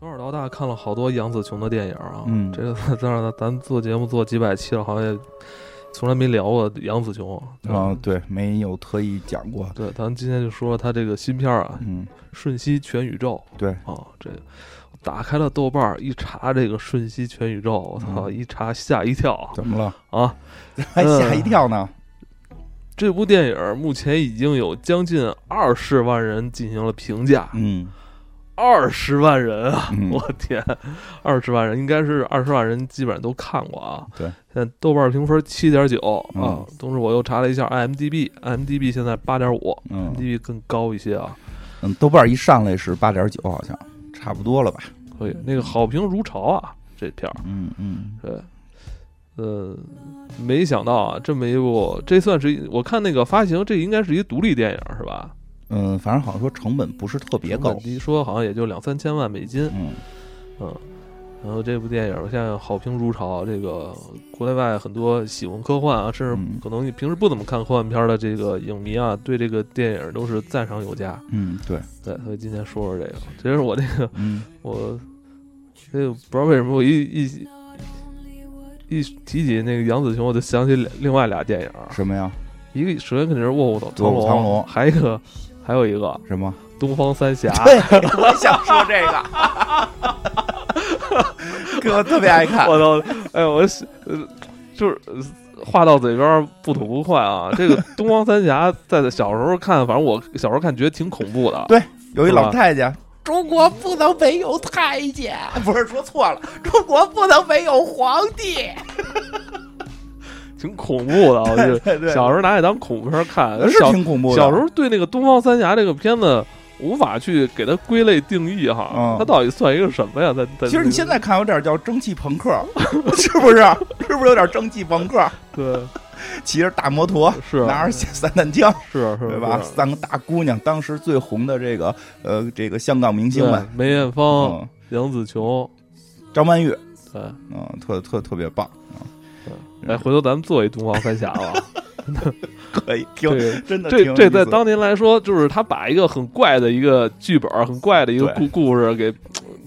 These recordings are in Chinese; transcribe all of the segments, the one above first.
从小到大看了好多杨紫琼的电影啊，嗯这个当然咱做节目做几百期了，好像也从来没聊过杨紫琼啊，对，没有特意讲过。对，咱今天就说说她这个新片啊，嗯，《瞬息全宇宙对，》啊，这个打开了豆瓣一查这个《瞬息全宇宙》，我操，嗯一查吓一跳怎么了？啊！还吓一跳呢。这部电影目前已经有将近二十万人进行了评价，嗯二十万人啊！嗯我天，二十万人应该是二十万人基本上都看过啊。对，现在豆瓣评分七点九啊嗯。同时我又查了一下 IMDB，IMDB 现在八点五嗯，IMDB 更高一些啊。嗯，豆瓣一上来是八点九，好像差不多了吧？可以，那个好评如潮啊，这片儿。嗯嗯对，呃，没想到啊，这么一部，这算是我看那个发行，这应该是一独立电影是吧？嗯，反正好像说成本不是特别高成本。低说好像也就两三千万美金，嗯嗯。然后这部电影现在好评如潮，这个国内外很多喜欢科幻啊，甚至嗯可能你平时不怎么看科幻片的这个影迷啊，对这个电影都是赞赏有加。嗯，对，对，所以今天说说这个，其实我这个嗯 我这个不知道为什么我一一一提起那个杨紫琼，我就想起两另外俩电影，什么呀？一个首先肯定是《卧虎藏卧虎藏龙还有一个还有一个什么？《东方三侠》。对，我想说这个，哥我特别爱看。我操！哎呦，我就是呃话到嘴边儿不吐不快啊。这个《东方三侠》在小时候看，反正我小时候看觉得挺恐怖的。对有一老太监，中国不能没有太监，不是说错了，中国不能没有皇帝。挺恐怖的。我就对对小时候拿它当恐怖片看，是挺恐怖的。小时候对那个《东方三侠》这个片子无法去给它归类定义哈，嗯它到底算一个什么呀？在在其实你现在看有点叫蒸汽朋克，是不是？是不是有点蒸汽朋克？对骑着大摩托，是拿着散弹枪，是是对吧？三个大姑娘，当时最红的这个呃这个香港明星们，梅艳芳、嗯，杨紫琼，张曼玉，对，嗯，特特特别棒，哎，回头咱们做一东方三侠吧。可以挺这个真的这这在当年来说，就是他把一个很怪的一个剧本，很怪的一个故故事给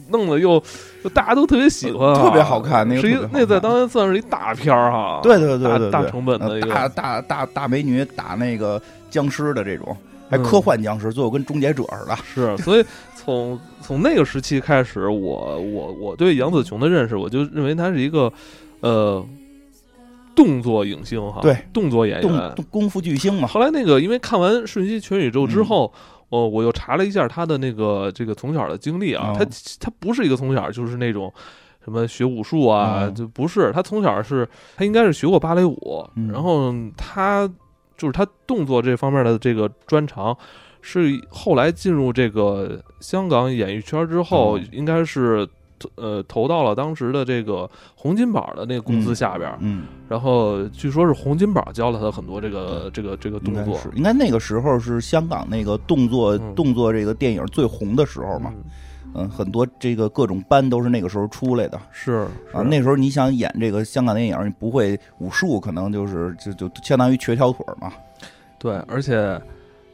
弄得又又大家都特别喜欢啊，特别好看那个是一那在当年算是一大片儿哈。对对对对对，大大成本的一个大大大大美女打那个僵尸的这种，还嗯科幻僵尸，最后跟终结者似的。是，所以从从那个时期开始，我我我对杨紫琼的认识，我就认为她是一个呃动作影星哈，对，动作演员。功夫巨星嘛，后来那个，因为看完《瞬息全宇宙》之嗯后，哦，我又查了一下他的那个这个从小的经历啊，嗯她她不是一个从小就是那种。什么学武术啊？嗯就不是他从小是，他应该是学过芭蕾舞，嗯然后他就是他动作这方面的这个专长，是后来进入这个香港演艺圈之后，嗯应该是呃投到了当时的这个洪金宝的那个公司下边儿，嗯，然后据说是洪金宝教了他很多这个这个这个动作应该是，应该那个时候是香港那个动作嗯动作这个电影最红的时候嘛，嗯嗯，很多这个各种班都是那个时候出来的是啊。那时候你想演这个香港电影，你不会武术，可能就是就就相当于瘸条腿儿嘛。对，而且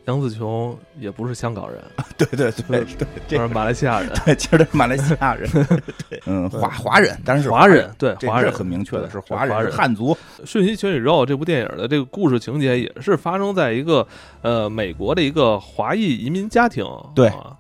杨紫琼也不是香港人，对对对对，这是马来西亚人，对，其实是马来西亚人，对，嗯，华华人，但是是华人，对华人很明确的是华人，汉族。《瞬息全宇宙》这部电影的这个故事情节也是发生在一个呃美国的一个华裔移民家庭，对啊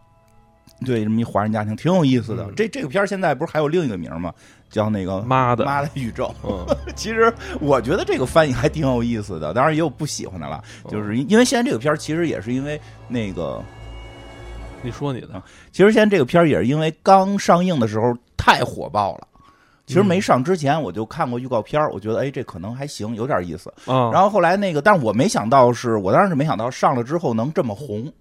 对，这么一华人家庭挺有意思的。嗯这这个片儿现在不是还有另一个名吗？叫那个妈的，妈的宇宙。嗯，其实我觉得这个翻译还挺有意思的，当然也有不喜欢的了。哦就是因因为现在这个片儿其实也是因为那个，你说你的，其实现在这个片儿也是因为刚上映的时候太火爆了。其实没上之前我就看过预告片儿，我觉得哎这可能还行，有点意思。啊，然后后来那个，但是我没想到是我当时是没想到上了之后能这么红。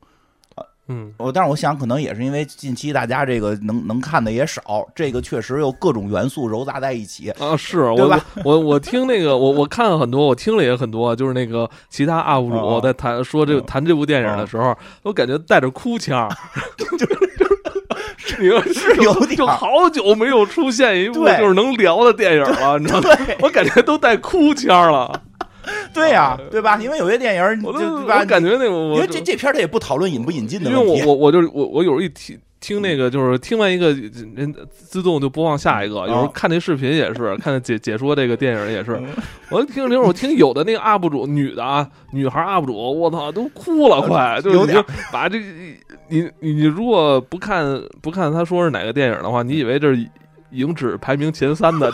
嗯。我但是我想，可能也是因为近期大家这个能能看的也少，这个确实有各种元素揉杂在一起。啊，是我我我我听那个我我看了很多，我听了也很多，就是那个其他 UP 主哦在谈说这哦。谈这部电影的时候，我感觉带着哭腔儿，你说是有点就好久没有出现一部就是能聊的电影了，你知道吗？我感觉都带哭腔了，对呀、对吧？因为有些电影，你我就对吧？我感觉那个我因为这这片儿它也不讨论引不引进的问题。因为我我我就我我有时候一听听那个就是听完一个人自动就播放下一个，有时候看那视频也是，看解解说这个电影也是。我听听，我听有的那个 UP 主女的啊，女孩 UP 主，我操，都哭了，快，就是就 把这你你你如果不看不看他说是哪个电影的话，你以为这是影史排名前三的。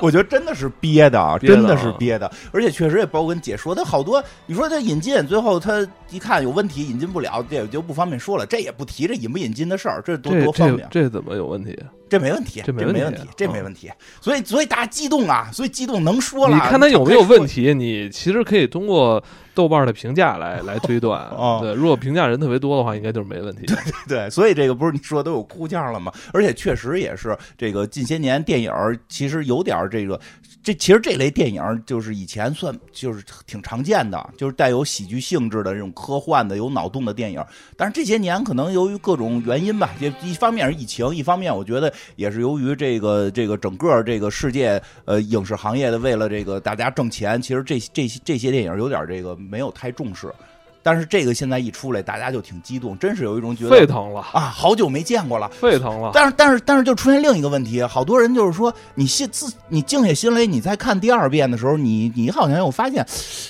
我觉得真的是憋的啊，真的是憋的，而且确实也包括跟解说，他好多你说他引进，最后他一看有问题，引进不了，这就不方便说了，这也不提这引不引进的事儿，这多多方便。这怎么有问题？这没问题，这没问题，这没问题。所以所以大家激动啊，所以激动能说了。你看他有没有问题？你其实可以通过豆瓣的评价来 来推断。对，如果评价人特别多的话，应该就是没问题。对对对，所以这个不是你说都有哭腔了吗？而且确实也是这个近些年电影其实有点这个。这其实这类电影就是以前算就是挺常见的，就是带有喜剧性质的这种科幻的有脑洞的电影。但是这些年可能由于各种原因吧，也一方面是疫情，一方面我觉得也是由于这个这个整个这个世界呃影视行业的为了这个大家挣钱，其实这这这些电影有点这个没有太重视。但是这个现在一出来，大家就挺激动，真是有一种觉得沸腾了啊！好久没见过了，沸腾了。但是但是但是就出现另一个问题，好多人就是说，你心自你静下心来，你再看第二遍的时候，你你好像又发现，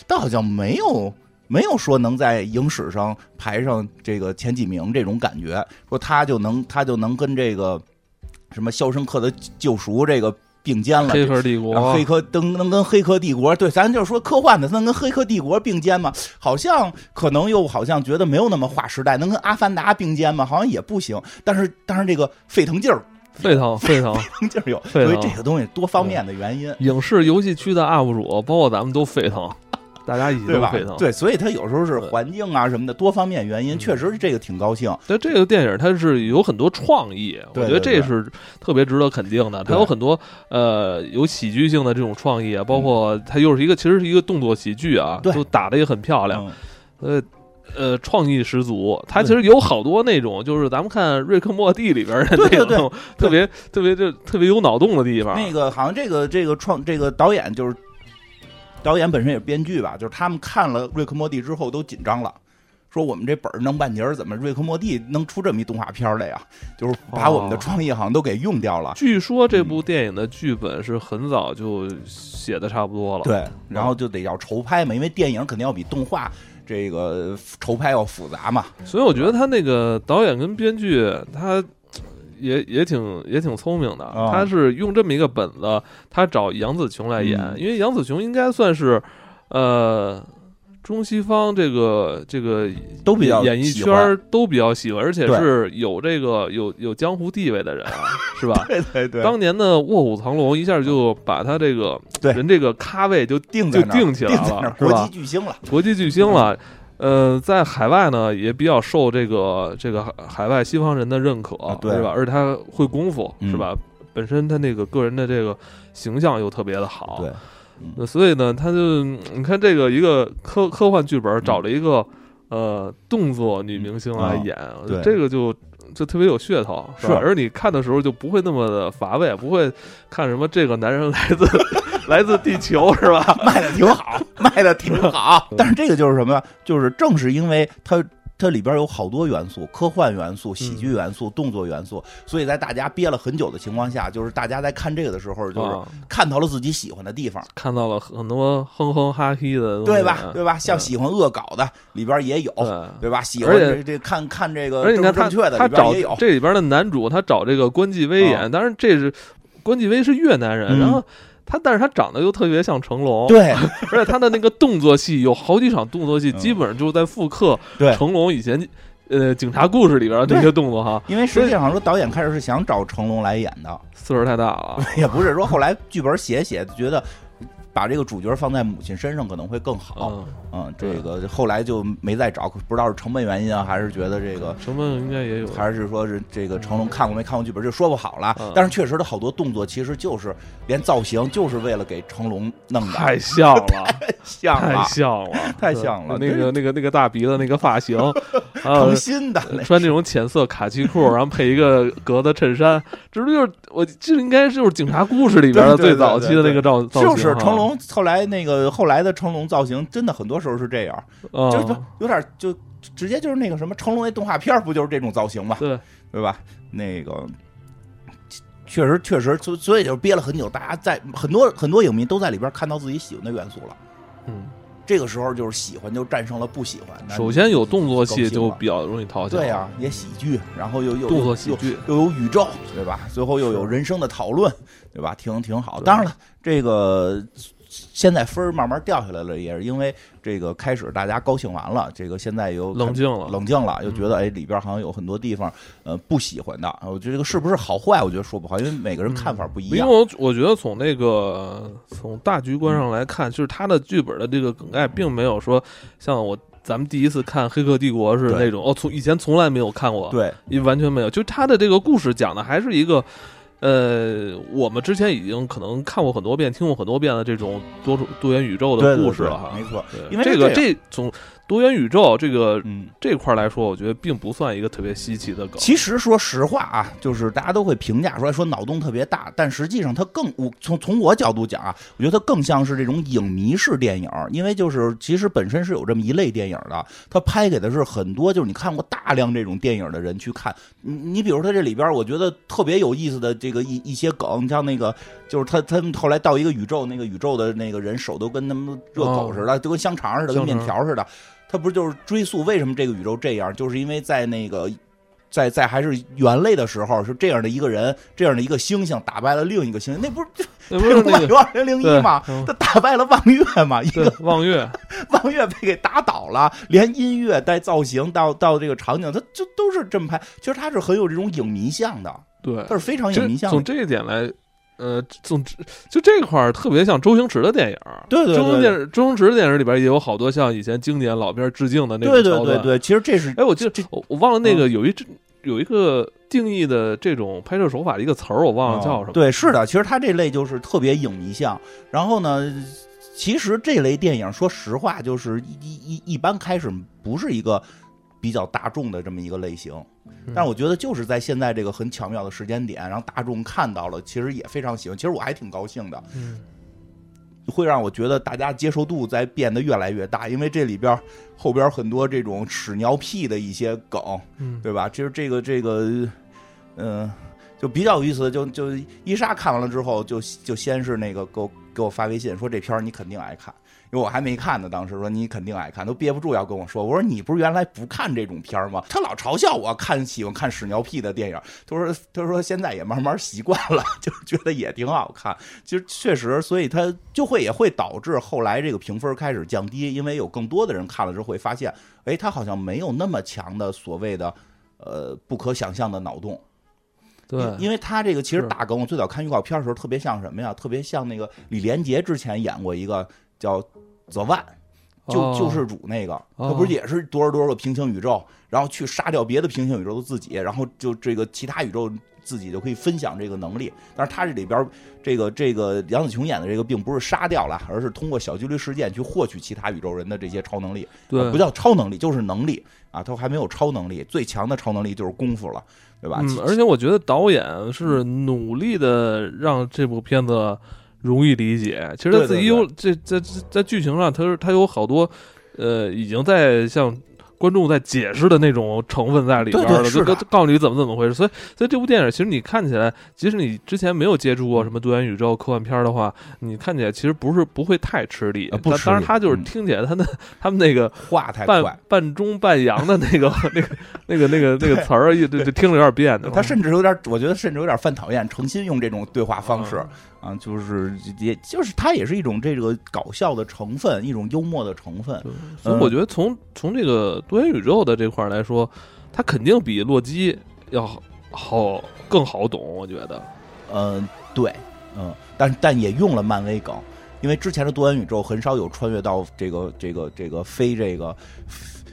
但好像没有没有说能在影史上排上这个前几名这种感觉，说他就能他就能跟这个什么《肖申克的救赎》这个。并肩了，黑客帝国，黑客能能跟黑客帝国，对，咱就是说科幻的，能跟黑客帝国并肩吗？好像可能又好像觉得没有那么划时代，能跟阿凡达并肩吗？好像也不行。但是但是这个沸腾劲儿，沸腾 沸腾劲儿有，所以这个东西多方面的原因，影视游戏区的 UP 主，包括咱们都沸腾。大家一起对吧？沸腾，对，所以他有时候是环境啊什么的多方面原因，确实是这个挺高兴。但这个电影它是有很多创意，我觉得这是特别值得肯定的。它有很多呃有喜剧性的这种创意啊，包括它又是一个其实是一个动作喜剧啊，都打的也很漂亮，呃呃创意十足。它其实有好多那种就是咱们看《瑞克莫蒂》里边的那种特别特别就特别有脑洞的地方。那个好像这个这个创这个导演就是。导演本身也是编剧吧，就是他们看了《瑞克莫蒂》之后都紧张了，说我们这本儿弄半截儿，怎么《瑞克莫蒂》能出这么一动画片来呀？就是把我们的创意好像都给用掉了。据说这部电影的剧本是很早就写的差不多了，对，然后就得要筹拍嘛，因为电影肯定要比动画这个筹拍要复杂嘛。所以我觉得他那个导演跟编剧他。也也挺也挺聪明的，他是用这么一个本子，他找杨紫琼来演，因为杨紫琼应该算是，呃，中西方这个这个都比较演艺圈都比较喜欢，而且是有这个有有江湖地位的人啊，是吧？对对对。当年的《卧虎藏龙》一下就把他这个人这个咖位就定就定起来了，是吧？国际巨星了，国际巨星了。呃，在海外呢也比较受这个这个海外西方人的认可，对吧？而且他会功夫，是吧？本身他那个个人的这个形象又特别的好，对。所以呢，他就你看这个一个科科幻剧本找了一个呃动作女明星来演，这个就就特别有噱头，是吧？而你看的时候就不会那么的乏味，不会看什么这个男人来自。来自地球是吧？卖的挺好，卖的挺好。但是这个就是什么呀？就是正是因为它它里边有好多元素，科幻元素、喜剧元素、动作元素，所以在大家憋了很久的情况下，就是大家在看这个的时候，就是看到了自己喜欢的地方，看到了很多哼哼哈嘿的，对吧？对吧？像喜欢恶搞的里边也有，对吧？喜欢这这看看这个正确的他找。这里边的男主他找这个关继威演，当然这是关继威是越南人，然后。他，但是他长得又特别像成龙，对，而且他的那个动作戏有好几场动作戏，基本上就是在复刻成龙以前，呃，警察故事里边的那些动作哈。因为实际上说导演开始是想找成龙来演的，岁数太大了，也不是说后来剧本写写觉得。把这个主角放在母亲身上可能会更好，嗯，这个后来就没再找，不知道是成本原因啊，还是觉得这个成本应该也有，还是说是这个成龙看过没看过剧本就说不好了。但是确实他好多动作其实就是连造型就是为了给成龙弄的，太像了，太像了，太像了，太像了。那个那个那个大鼻子那个发型，诚心的穿那种浅色卡其裤，然后配一个格子衬衫，这不就是我这应该就是警察故事里边的最早期的那个造造型，就是成。龙后来那个后来的成龙造型，真的很多时候是这样，就有点就直接就是那个什么成龙那动画片不就是这种造型吗？对对吧？那个确实确实，所所以就憋了很久，大家在很多很多影迷都在里边看到自己喜欢的元素了。嗯。这个时候就是喜欢就战胜了不喜欢。首先有动作戏就比较容易讨巧。对呀，也喜剧，然后又有动作喜剧，又有宇宙，对吧？最后又有人生的讨论，对吧？挺挺好的。当然了，这个。现在分儿慢慢掉下来了，也是因为这个开始大家高兴完了，这个现在又冷静了，冷静了，又觉得哎里边好像有很多地方呃不喜欢的。我觉得这个是不是好坏，我觉得说不好，因为每个人看法不一样。因为我我觉得从那个从大局观上来看，就是他的剧本的这个梗概并没有说像我咱们第一次看《黑客帝国》是那种哦，从以前从来没有看过，对，完全没有。就他的这个故事讲的还是一个。呃，我们之前已经可能看过很多遍、听过很多遍的这种多种多元宇宙的故事了哈，没错，因为这个这从。多元宇宙这个嗯这块来说，我觉得并不算一个特别稀奇的梗。其实说实话啊，就是大家都会评价说说脑洞特别大，但实际上它更我从从我角度讲啊，我觉得它更像是这种影迷式电影，因为就是其实本身是有这么一类电影的，它拍给的是很多就是你看过大量这种电影的人去看。你你比如它这里边，我觉得特别有意思的这个一一些梗，像那个就是他他们后来到一个宇宙，那个宇宙的那个人手都跟他们热狗似的，就跟香肠似的，跟面条似的。他不是就是追溯为什么这个宇宙这样？就是因为在那个，在在还是猿类的时候，是这样的一个人，这样的一个猩猩打败了另一个猩猩，那不是 那不是那个二零零一吗？他打败了望月嘛？一个望月，望月被给打倒了，连音乐带造型到到这个场景，他就都是这么拍。其实他是很有这种影迷像的，对，他是非常影迷像。从这一点来。呃，总之就这块儿特别像周星驰的电影，对对，周星电周星驰的电影里边也有好多像以前经典老片致敬的那种桥段。对对对，其实这是，哎，我记得我我忘了那个有一有一个定义的这种拍摄手法的一个词儿，我忘了叫什么。对，是的，其实他这类就是特别影迷像。然后呢，其实这类电影说实话，就是一一一般开始不是一个比较大众的这么一个类型。但是我觉得就是在现在这个很巧妙的时间点，让大众看到了，其实也非常喜欢。其实我还挺高兴的，会让我觉得大家接受度在变得越来越大。因为这里边后边很多这种屎尿屁的一些梗，对吧？其实这个这个，嗯，就比较有意思。就就伊莎看完了之后，就就先是那个给我给我发微信说这片你肯定爱看。因为我还没看呢，当时说你肯定爱看，都憋不住要跟我说。我说你不是原来不看这种片儿吗？他老嘲笑我看喜欢看屎尿屁的电影。他说他说现在也慢慢习惯了，就觉得也挺好看。其实确实，所以他就会也会导致后来这个评分开始降低，因为有更多的人看了之后会发现，哎，他好像没有那么强的所谓的呃不可想象的脑洞。对，因为他这个其实大梗，我最早看预告片的时候特别像什么呀？特别像那个李连杰之前演过一个。叫泽万，救救世主那个，他不是也是多少多少个平行宇宙，然后去杀掉别的平行宇宙的自己，然后就这个其他宇宙自己就可以分享这个能力。但是他这里边这个这个杨紫琼演的这个，并不是杀掉了，而是通过小几率事件去获取其他宇宙人的这些超能力。对，不叫超能力，就是能力啊，他还没有超能力，最强的超能力就是功夫了，对吧？嗯，而且我觉得导演是努力的让这部片子。容易理解，其实他自己有这在在剧情上，他是他有好多，呃，已经在向观众在解释的那种成分在里边了，就告诉你怎么怎么回事。所以，所以这部电影其实你看起来，即使你之前没有接触过什么多元宇宙科幻片的话，你看起来其实不是不会太吃力。不，当然他就是听起来他那他们那个话太半半中半洋的那个那个那个那个那个词儿，就就听着有点别扭。他甚至有点，我觉得甚至有点犯讨厌，诚心用这种对话方式。啊，就是也就是它也是一种这个搞笑的成分，一种幽默的成分。所以我觉得从从这个多元宇宙的这块来说，它肯定比洛基要好更好懂。我觉得，嗯，对，嗯，但但也用了漫威梗，因为之前的多元宇宙很少有穿越到这个这个这个非这个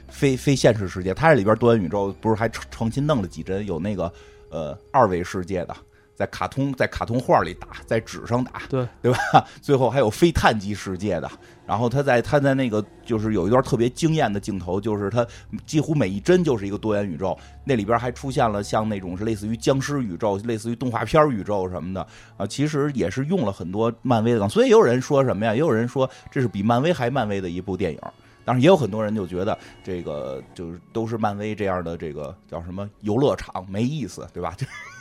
非非现实世界。它这里边多元宇宙不是还重新弄了几帧，有那个呃二维世界的。在卡通在卡通画里打，在纸上打，对对吧？最后还有非碳基世界的。然后他在他在那个就是有一段特别惊艳的镜头，就是他几乎每一帧就是一个多元宇宙，那里边还出现了像那种是类似于僵尸宇宙、类似于动画片宇宙什么的啊，其实也是用了很多漫威的梗。所以也有人说什么呀？也有人说这是比漫威还漫威的一部电影。当然，也有很多人就觉得这个就是都是漫威这样的这个叫什么游乐场没意思，对吧？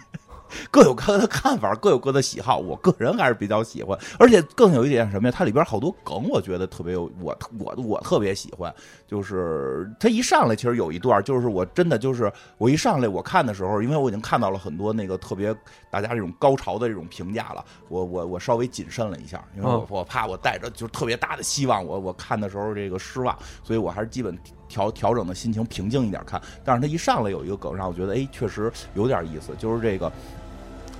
各有各的看法，各有各的喜好。我个人还是比较喜欢，而且更有一点什么呀？它里边好多梗，我觉得特别有我我我特别喜欢。就是他一上来，其实有一段，就是我真的就是我一上来我看的时候，因为我已经看到了很多那个特别大家这种高潮的这种评价了，我我我稍微谨慎了一下，因为我我怕我带着就特别大的希望，我我看的时候这个失望，所以我还是基本调调整的心情平静一点看。但是他一上来有一个梗，让我觉得哎，确实有点意思，就是这个。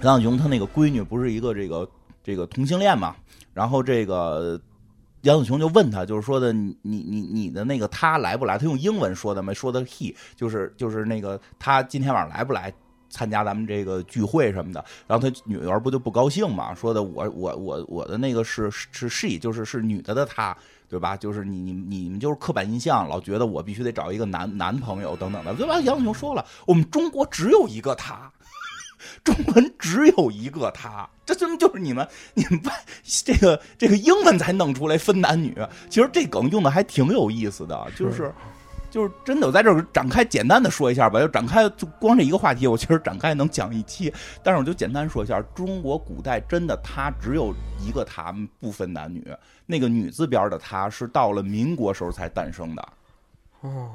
杨小雄他那个闺女不是一个这个这个同性恋嘛？然后这个杨子雄就问他，就是说的你你你你的那个他来不来？他用英文说的嘛说的 he，就是就是那个他今天晚上来不来参加咱们这个聚会什么的？然后他女儿不就不高兴嘛？说的我我我我的那个是是 she，就是是女的的她，对吧？就是你你你们就是刻板印象，老觉得我必须得找一个男男朋友等等的，对吧？杨子雄说了，我们中国只有一个他。中文只有一个他，这怎么就是你们 你们外这个这个英文才弄出来分男女？其实这梗用的还挺有意思的，就是就是真的，我在这儿展开简单的说一下吧，就展开就光这一个话题，我其实展开能讲一期，但是我就简单说一下，中国古代真的他只有一个他，不分男女，那个女字边的他是到了民国时候才诞生的，哦。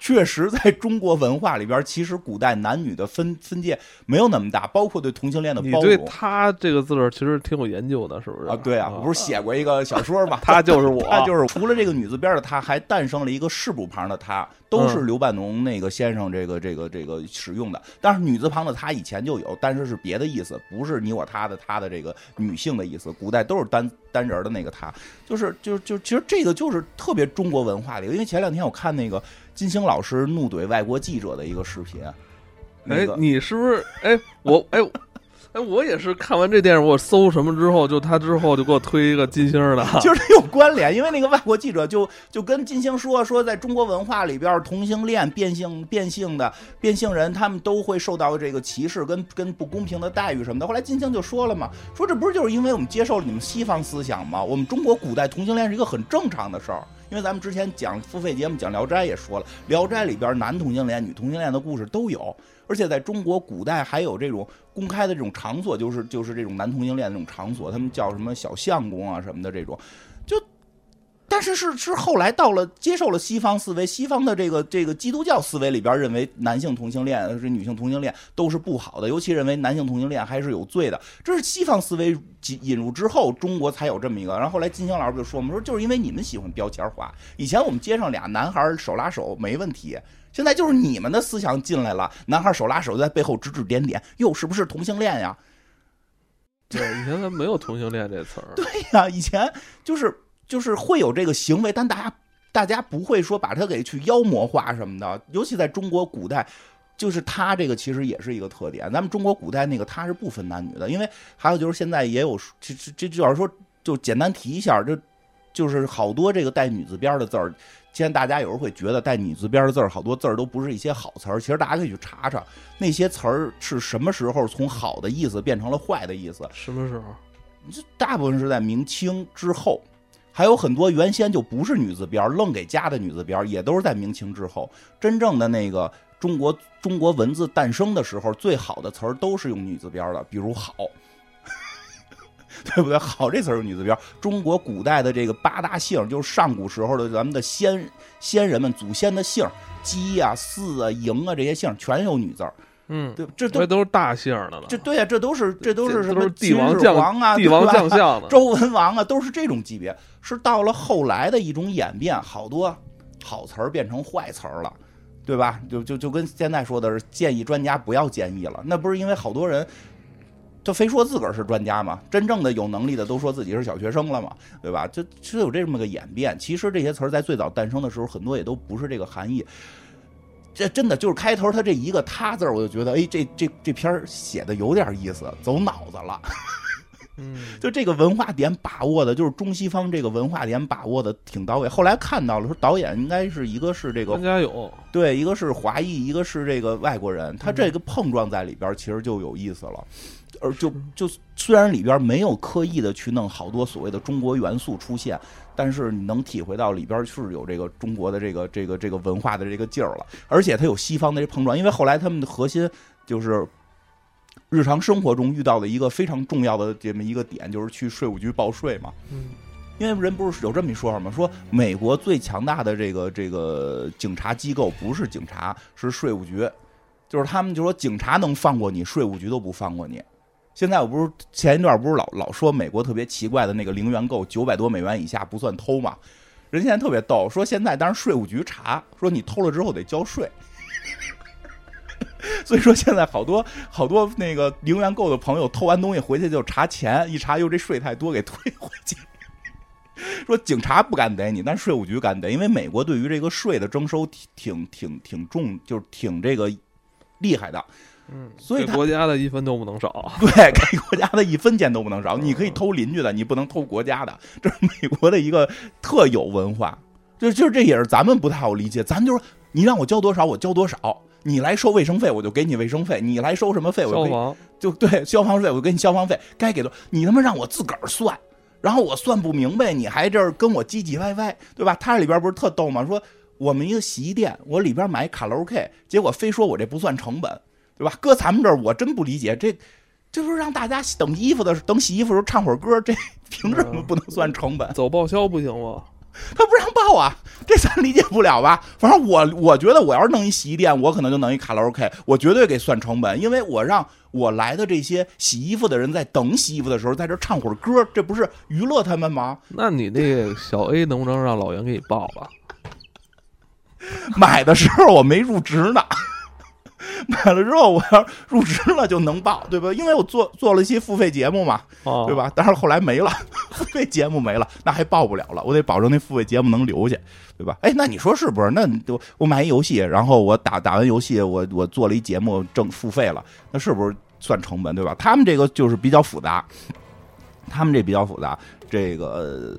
确实，在中国文化里边，其实古代男女的分分界没有那么大，包括对同性恋的包容。你对他这个字儿其实挺有研究的，是不是？啊，对啊，我不是写过一个小说吗？他就是我，他就是除了这个女字边的他，还诞生了一个士部旁的他，都是刘半农那个先生这个这个这个使用的。但是女字旁的他以前就有，但是是别的意思，不是你我他的他的这个女性的意思。古代都是单单人的那个他，就是就就其实这个就是特别中国文化的，因为前两天我看那个。金星老师怒怼外国记者的一个视频，哎，你是不是？哎，我，哎，哎，我也是看完这电影，我搜什么之后，就他之后就给我推一个金星的，就是有关联。因为那个外国记者就就跟金星说，说在中国文化里边，同性恋、变性、变性的变性人，他们都会受到这个歧视跟跟不公平的待遇什么的。后来金星就说了嘛，说这不是就是因为我们接受了你们西方思想吗？我们中国古代同性恋是一个很正常的事儿。因为咱们之前讲付费节目讲《聊斋》也说了，《聊斋》里边男同性恋、女同性恋的故事都有，而且在中国古代还有这种公开的这种场所，就是就是这种男同性恋的这种场所，他们叫什么小相公啊什么的这种，就。但是是是后来到了接受了西方思维，西方的这个这个基督教思维里边认为男性同性恋是女性同性恋都是不好的，尤其认为男性同性恋还是有罪的。这是西方思维引入之后，中国才有这么一个。然后后来金星老师就说嘛，说就是因为你们喜欢标签化，以前我们街上俩男孩手拉手没问题，现在就是你们的思想进来了，男孩手拉手在背后指指点点，哟，是不是同性恋呀？对，以前咱没有同性恋这词儿。对呀，以前就是。就是会有这个行为，但大家大家不会说把它给去妖魔化什么的。尤其在中国古代，就是他这个其实也是一个特点。咱们中国古代那个他是不分男女的，因为还有就是现在也有，这这这主要说就简单提一下，这就是好多这个带女字边的字儿。现在大家有时候会觉得带女字边的字儿，好多字儿都不是一些好词儿。其实大家可以去查查那些词儿是什么时候从好的意思变成了坏的意思。什么时候？这大部分是在明清之后。还有很多原先就不是女字边愣给加的女字边也都是在明清之后。真正的那个中国中国文字诞生的时候，最好的词儿都是用女字边的，比如“好”，对不对？“好”这词儿用女字边。中国古代的这个八大姓，就是上古时候的咱们的先先人们祖先的姓，姬啊、姒啊、嬴啊这些姓，全有女字儿。嗯，对，这都都是大姓的了。这对呀，这都是这都是什么帝王将啊，帝王将相的 周文王啊，都是这种级别。是到了后来的一种演变，好多好词儿变成坏词儿了，对吧？就就就跟现在说的是建议专家不要建议了，那不是因为好多人就非说自个儿是专家嘛？真正的有能力的都说自己是小学生了嘛，对吧？就就有这么个演变。其实这些词儿在最早诞生的时候，很多也都不是这个含义。这真的就是开头他这一个“他”字我就觉得，哎，这这这篇写的有点意思，走脑子了。嗯，就这个文化点把握的，就是中西方这个文化点把握的挺到位。后来看到了，说导演应该是一个是这个张家勇，对，一个是华裔，一个是这个外国人，他这个碰撞在里边其实就有意思了。而就就虽然里边没有刻意的去弄好多所谓的中国元素出现，但是你能体会到里边是有这个中国的这个这个这个文化的这个劲儿了。而且它有西方的这碰撞，因为后来他们的核心就是。日常生活中遇到的一个非常重要的这么一个点，就是去税务局报税嘛。嗯，因为人不是有这么一说法吗？说美国最强大的这个这个警察机构不是警察，是税务局。就是他们就说警察能放过你，税务局都不放过你。现在我不是前一段不是老老说美国特别奇怪的那个零元购，九百多美元以下不算偷嘛？人现在特别逗，说现在当然税务局查，说你偷了之后得交税。所以说现在好多好多那个零元购的朋友偷完东西回去就查钱，一查又这税太多，给退回去。说警察不敢逮你，但税务局敢逮，因为美国对于这个税的征收挺挺挺重，就是挺这个厉害的。嗯，所以国家的一分都不能少。对，给国家的一分钱都不能少。你可以偷邻居的，你不能偷国家的。这是美国的一个特有文化。就就是这也是咱们不太好理解。咱们就是你让我交多少，我交多少。你来收卫生费，我就给你卫生费；你来收什么费，我就就对消防费，我给你消防费。该给的，你他妈让我自个儿算，然后我算不明白，你还这儿跟我唧唧歪歪，对吧？他这里边不是特逗吗？说我们一个洗衣店，我里边买卡拉 OK，结果非说我这不算成本，对吧？搁咱们这儿，我真不理解，这就是让大家等衣服的等洗衣服的时候唱会儿歌，这 凭什么不能算成本？走报销不行吗？他不让报啊，这咱理解不了吧？反正我我觉得，我要是弄一洗衣店，我可能就弄一卡拉 OK，我绝对给算成本，因为我让我来的这些洗衣服的人在等洗衣服的时候，在这唱会儿歌，这不是娱乐他们吗？那你那个小 A 能不能让老袁给你报了？买的时候我没入职呢。买了之后，我要入职了就能报，对吧？因为我做做了一些付费节目嘛，对吧？但是后来没了，付费节目没了，那还报不了了。我得保证那付费节目能留下，对吧？哎，那你说是不是？那我我买一游戏，然后我打打完游戏，我我做了一节目挣付费了，那是不是算成本，对吧？他们这个就是比较复杂，他们这比较复杂，这个。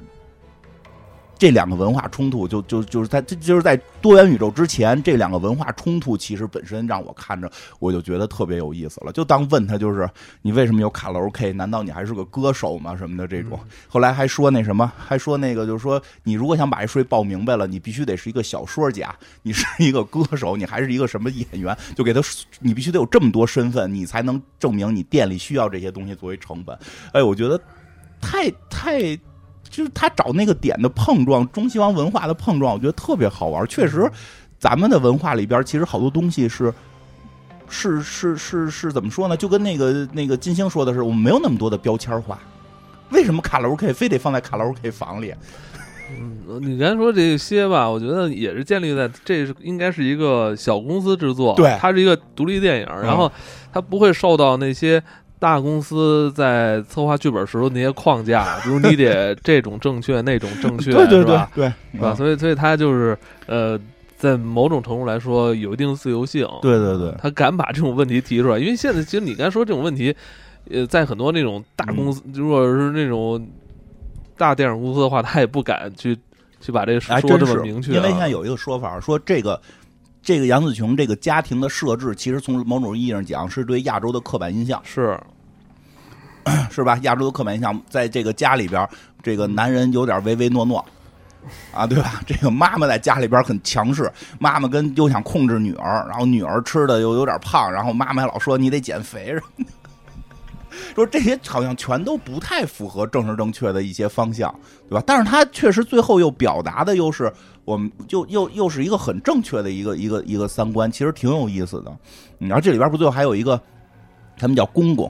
这两个文化冲突，就就就是在这就是在多元宇宙之前，这两个文化冲突其实本身让我看着，我就觉得特别有意思了。就当问他就是你为什么有卡拉 OK？难道你还是个歌手吗？什么的这种。后来还说那什么，还说那个就是说，你如果想把这税报明白了，你必须得是一个小说家，你是一个歌手，你还是一个什么演员？就给他，你必须得有这么多身份，你才能证明你店里需要这些东西作为成本。哎，我觉得太太。就是他找那个点的碰撞，中西方文化的碰撞，我觉得特别好玩。确实，咱们的文化里边其实好多东西是是是是是怎么说呢？就跟那个那个金星说的是，我们没有那么多的标签化。为什么卡拉 OK 非得放在卡拉 OK 房里？嗯，你刚才说这些吧，我觉得也是建立在这是应该是一个小公司制作，对，它是一个独立电影，然后它不会受到那些。大公司在策划剧本时候那些框架，比如你得这种正确，那种正确，是吧？对，是吧？所以，所以他就是呃，在某种程度来说有一定自由性。对对对，他敢把这种问题提出来，因为现在其实你刚才说这种问题，呃，在很多那种大公司，如果是那种大电影公司的话，他也不敢去去把这个说这么明确。因为现在有一个说法说这个。这个杨紫琼这个家庭的设置，其实从某种意义上讲，是对亚洲的刻板印象，是 是吧？亚洲的刻板印象，在这个家里边，这个男人有点唯唯诺诺，啊，对吧？这个妈妈在家里边很强势，妈妈跟又想控制女儿，然后女儿吃的又有点胖，然后妈妈还老说你得减肥，说这些好像全都不太符合正式正确的一些方向，对吧？但是他确实最后又表达的又是。我们就又又是一个很正确的一个一个一个三观，其实挺有意思的。然后这里边不最后还有一个，他们叫公公、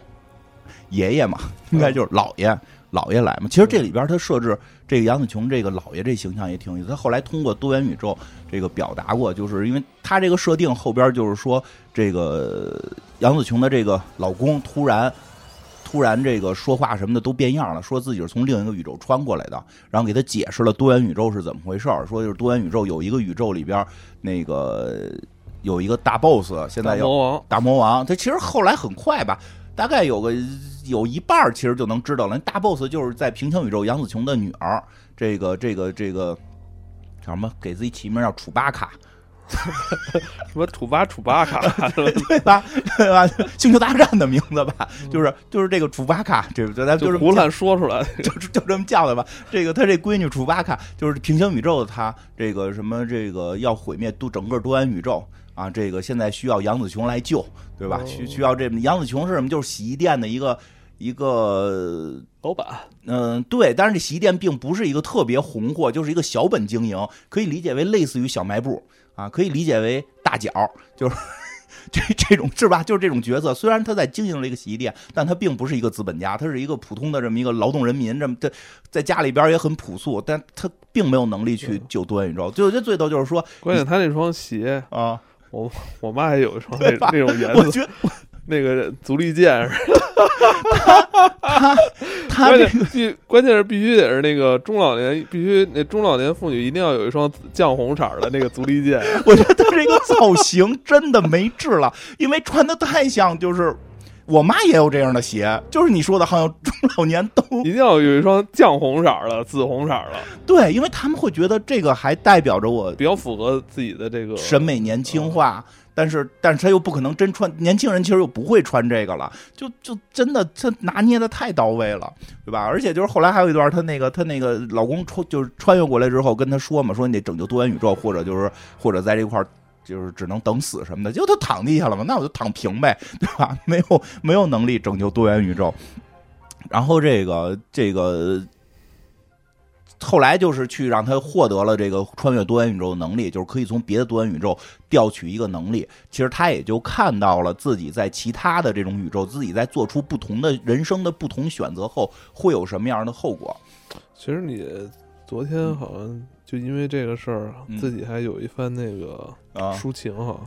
爷爷嘛，应该就是老爷、老爷来嘛。其实这里边他设置这个杨子琼这个老爷这形象也挺有意思。他后来通过多元宇宙这个表达过，就是因为他这个设定后边就是说，这个杨子琼的这个老公突然。突然，这个说话什么的都变样了，说自己是从另一个宇宙穿过来的，然后给他解释了多元宇宙是怎么回事儿，说就是多元宇宙有一个宇宙里边，那个有一个大 boss，现在要大魔王，他其实后来很快吧，大概有个有一半其实就能知道了。大 boss 就是在平行宇宙杨紫琼的女儿，这个这个这个叫什么？给自己起名叫楚巴卡。什么楚巴楚巴卡，对吧？对吧？星球大战的名字吧，就是就是这个楚巴卡，这咱就是胡乱说出来，就就这么叫的吧。这个他这闺女楚巴卡，就是平行宇宙的他，这个什么这个要毁灭都整个多元宇宙啊，这个现在需要杨子琼来救，对吧？需需要这杨子琼是什么？就是洗衣店的一个一个老板。嗯，对，但是这洗衣店并不是一个特别红火，就是一个小本经营，可以理解为类似于小卖部。啊，可以理解为大脚，就是 这这种是吧？就是这种角色。虽然他在经营这个洗衣店，但他并不是一个资本家，他是一个普通的这么一个劳动人民。这么在在家里边也很朴素，但他并没有能力去救多元宇宙。就我觉得最逗就是说，关键他那双鞋啊，我我妈也有一双那那种颜色。我觉得。那个足力健是，他他他这必关键是必须得是那个中老年，必须那中老年妇女一定要有一双绛红色的那个足力健。我觉得他这个造型真的没治了，因为穿的太像，就是我妈也有这样的鞋，就是你说的，好像中老年都 一定要有一双酱红色的、紫红色的。对，因为他们会觉得这个还代表着我比较符合自己的这个审美年轻化。但是，但是他又不可能真穿，年轻人其实又不会穿这个了，就就真的他拿捏的太到位了，对吧？而且就是后来还有一段，他那个他那个老公穿就是穿越过来之后跟他说嘛，说你得拯救多元宇宙，或者就是或者在这块儿就是只能等死什么的，结果他躺地下了嘛，那我就躺平呗，对吧？没有没有能力拯救多元宇宙，然后这个这个。后来就是去让他获得了这个穿越多元宇宙的能力，就是可以从别的多元宇宙调取一个能力。其实他也就看到了自己在其他的这种宇宙，自己在做出不同的人生的不同选择后会有什么样的后果。其实你昨天好像就因为这个事儿，自己还有一番那个抒情哈，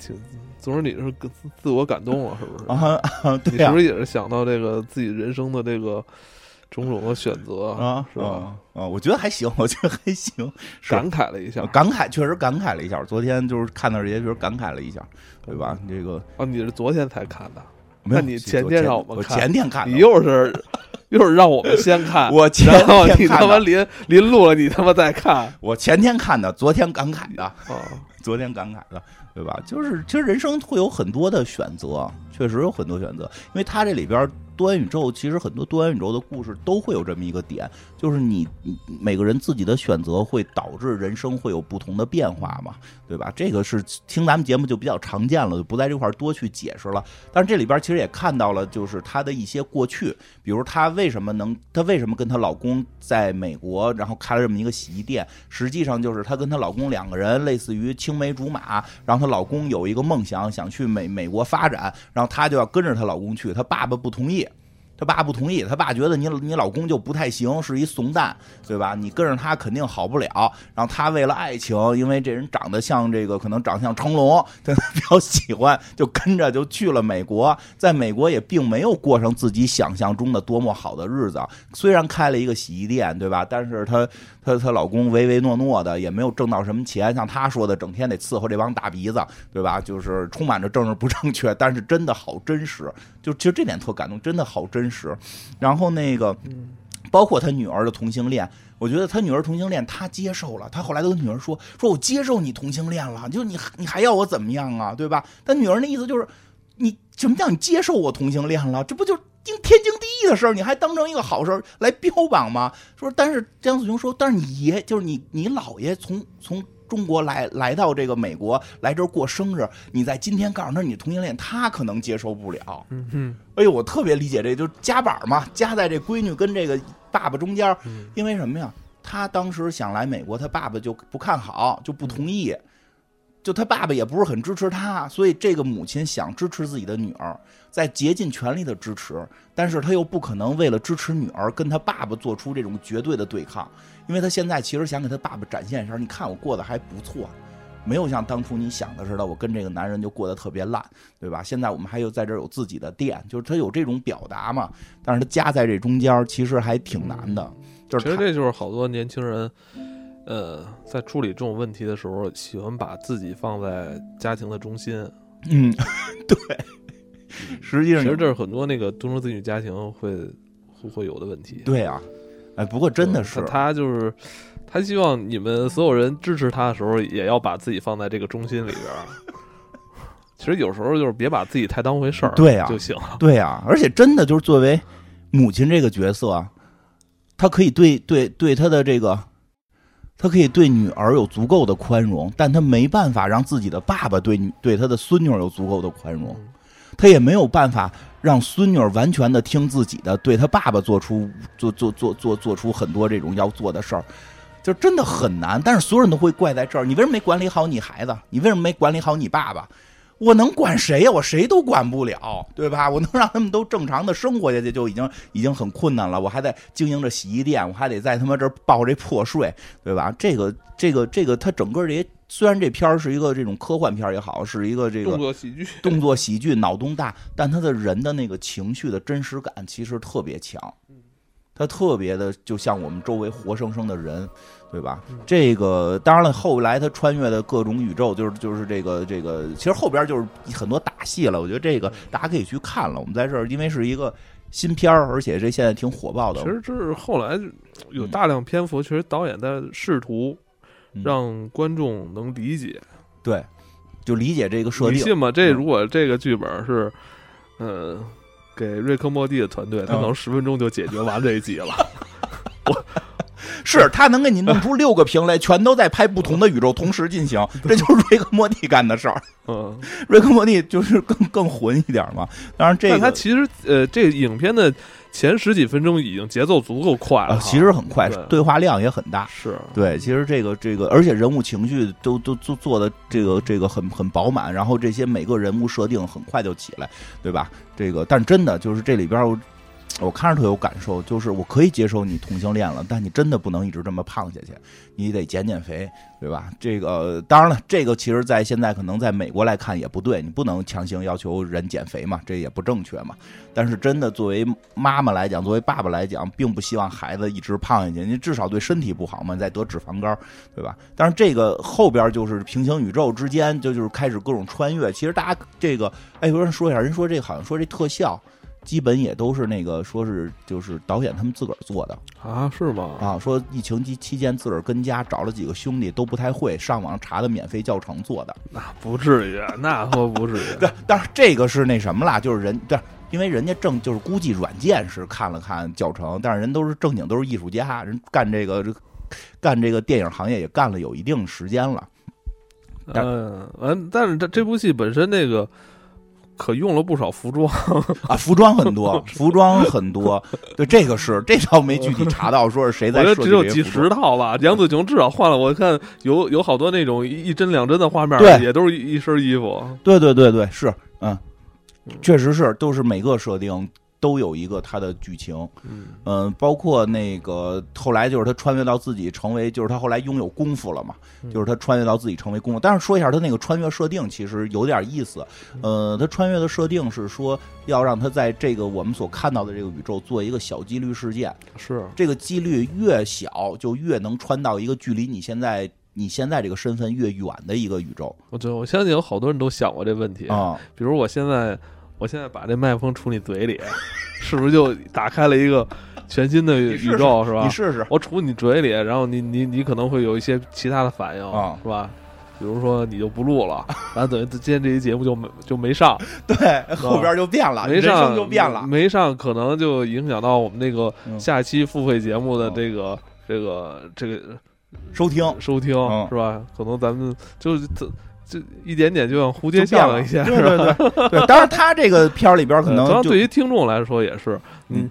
挺总之你是自自我感动了，是不是？啊，你是不是也是想到这个自己人生的这个？种种的选择啊，是吧？啊，我觉得还行，我觉得还行，感慨了一下，感慨确实感慨了一下。昨天就是看到这些，就是感慨了一下，对吧？这个啊，你是昨天才看的？那你前天让我们看，前天看，你又是又是让我们先看，我前天你他妈临临录了，你他妈再看，我前天看的，昨天感慨的，哦，昨天感慨的。对吧？就是其实人生会有很多的选择，确实有很多选择，因为它这里边多元宇宙，其实很多多元宇宙的故事都会有这么一个点，就是你每个人自己的选择会导致人生会有不同的变化嘛，对吧？这个是听咱们节目就比较常见了，就不在这块多去解释了。但是这里边其实也看到了，就是她的一些过去，比如她为什么能，她为什么跟她老公在美国，然后开了这么一个洗衣店，实际上就是她跟她老公两个人类似于青梅竹马，然后她。老公有一个梦想，想去美美国发展，然后她就要跟着她老公去，她爸爸不同意。她爸不同意，她爸觉得你你老公就不太行，是一怂蛋，对吧？你跟着他肯定好不了。然后她为了爱情，因为这人长得像这个，可能长相成龙，她比较喜欢，就跟着就去了美国。在美国也并没有过上自己想象中的多么好的日子，虽然开了一个洗衣店，对吧？但是她她她老公唯唯诺诺的，也没有挣到什么钱。像她说的，整天得伺候这帮大鼻子，对吧？就是充满着政治不正确，但是真的好真实。就其实这点特感动，真的好真实。然后那个，包括她女儿的同性恋，我觉得他女儿同性恋他接受了。他后来都跟女儿说：“说我接受你同性恋了，就你你还要我怎么样啊？对吧？”但女儿那意思就是，你什么叫你接受我同性恋了？这不就天经地义的事儿？你还当成一个好事儿来标榜吗？说，但是江子雄说，但是你爷就是你你姥爷从从。中国来来到这个美国来这儿过生日，你在今天告诉他你同性恋，他可能接受不了。嗯哼，哎呦，我特别理解这，就夹板嘛，夹在这闺女跟这个爸爸中间。因为什么呀？他当时想来美国，他爸爸就不看好，就不同意。就他爸爸也不是很支持他，所以这个母亲想支持自己的女儿，在竭尽全力的支持，但是他又不可能为了支持女儿跟他爸爸做出这种绝对的对抗。因为他现在其实想给他爸爸展现一下，你看我过得还不错，没有像当初你想的似的，我跟这个男人就过得特别烂，对吧？现在我们还有在这儿有自己的店，就是他有这种表达嘛。但是他夹在这中间，其实还挺难的。就是其实这就是好多年轻人，呃，在处理这种问题的时候，喜欢把自己放在家庭的中心。嗯，对，实际上其实这是很多那个独生子女家庭会会会有的问题。对啊，哎，不过真的是他就是他希望你们所有人支持他的时候，也要把自己放在这个中心里边。其实有时候就是别把自己太当回事儿，对呀就行。对呀，而且真的就是作为母亲这个角色，她可以对对对她的这个。他可以对女儿有足够的宽容，但他没办法让自己的爸爸对女对他的孙女有足够的宽容，他也没有办法让孙女完全的听自己的，对他爸爸做出做做做做做出很多这种要做的事儿，就真的很难。但是所有人都会怪在这儿：你为什么没管理好你孩子？你为什么没管理好你爸爸？我能管谁呀？我谁都管不了，对吧？我能让他们都正常的生活下去，就已经已经很困难了。我还在经营着洗衣店，我还得在他妈这儿报这破税，对吧？这个这个这个，他整个这些，虽然这片儿是一个这种科幻片也好，是一个这个动作喜剧，动作喜剧，脑洞大，但他的人的那个情绪的真实感其实特别强，他特别的就像我们周围活生生的人。对吧？这个当然了，后来他穿越的各种宇宙，就是就是这个这个，其实后边就是很多打戏了。我觉得这个大家可以去看了。我们在这儿，因为是一个新片儿，而且这现在挺火爆的。其实这是后来有大量篇幅，其实导演在试图让观众能理解，对，就理解这个设定。你信吗？这如果这个剧本是，嗯，给瑞克莫蒂的团队，他能十分钟就解决完这一集了。我。是他能给你弄出六个屏来，全都在拍不同的宇宙，同时进行，这就是瑞克莫蒂干的事儿。嗯，瑞克莫蒂就是更更混一点嘛。当然，这个他其实呃，这影片的前十几分钟已经节奏足够快了，其实很快，对话量也很大。是对，其实这个这个，而且人物情绪都都做做的这个这个很很饱满，然后这些每个人物设定很快就起来，对吧？这个，但真的就是这里边。我看着特有感受，就是我可以接受你同性恋了，但你真的不能一直这么胖下去，你得减减肥，对吧？这个当然了，这个其实，在现在可能在美国来看也不对，你不能强行要求人减肥嘛，这也不正确嘛。但是真的，作为妈妈来讲，作为爸爸来讲，并不希望孩子一直胖下去，你至少对身体不好嘛，再得脂肪肝，对吧？但是这个后边就是平行宇宙之间，就就是开始各种穿越。其实大家这个，哎，有人说一下，人说这好像说这特效。基本也都是那个，说是就是导演他们自个儿做的啊？是吗？啊，说疫情期期间自个儿跟家找了几个兄弟都不太会，上网查的免费教程做的。那不至于，那可不至于。对，但是这个是那什么啦？就是人对，因为人家正就是估计软件是看了看教程，但是人都是正经都是艺术家，人干这个干这个电影行业也干了有一定时间了。嗯，完，但是这这部戏本身那个。可用了不少服装 啊，服装很多，服装很多。对，这个是这倒没具体查到，说是谁在。我觉得只有几十套吧。杨紫琼至少换了，我看有有好多那种一针两针的画面，对，也都是一身衣服。对对对对，是，嗯，确实是，都是每个设定。都有一个他的剧情，嗯，包括那个后来就是他穿越到自己成为，就是他后来拥有功夫了嘛，就是他穿越到自己成为功夫。但是说一下他那个穿越设定，其实有点意思。呃，他穿越的设定是说要让他在这个我们所看到的这个宇宙做一个小几率事件，是这个几率越小，就越能穿到一个距离你现在你现在这个身份越远的一个宇宙。我觉得我相信有好多人都想过这问题啊，比如我现在。我现在把这麦克风杵你嘴里，是不是就打开了一个全新的宇宙？是吧？你试试。我杵你嘴里，然后你你你可能会有一些其他的反应，是吧？比如说你就不录了，然后等于今天这期节目就没就没上。对，后边就变了，没上就变了，没上可能就影响到我们那个下期付费节目的这个这个这个收听收听，是吧？可能咱们就这。就一点点，就像蝴蝶效应一下，对对对 对。当然，他这个片儿里边可能对于听众来说也是，嗯，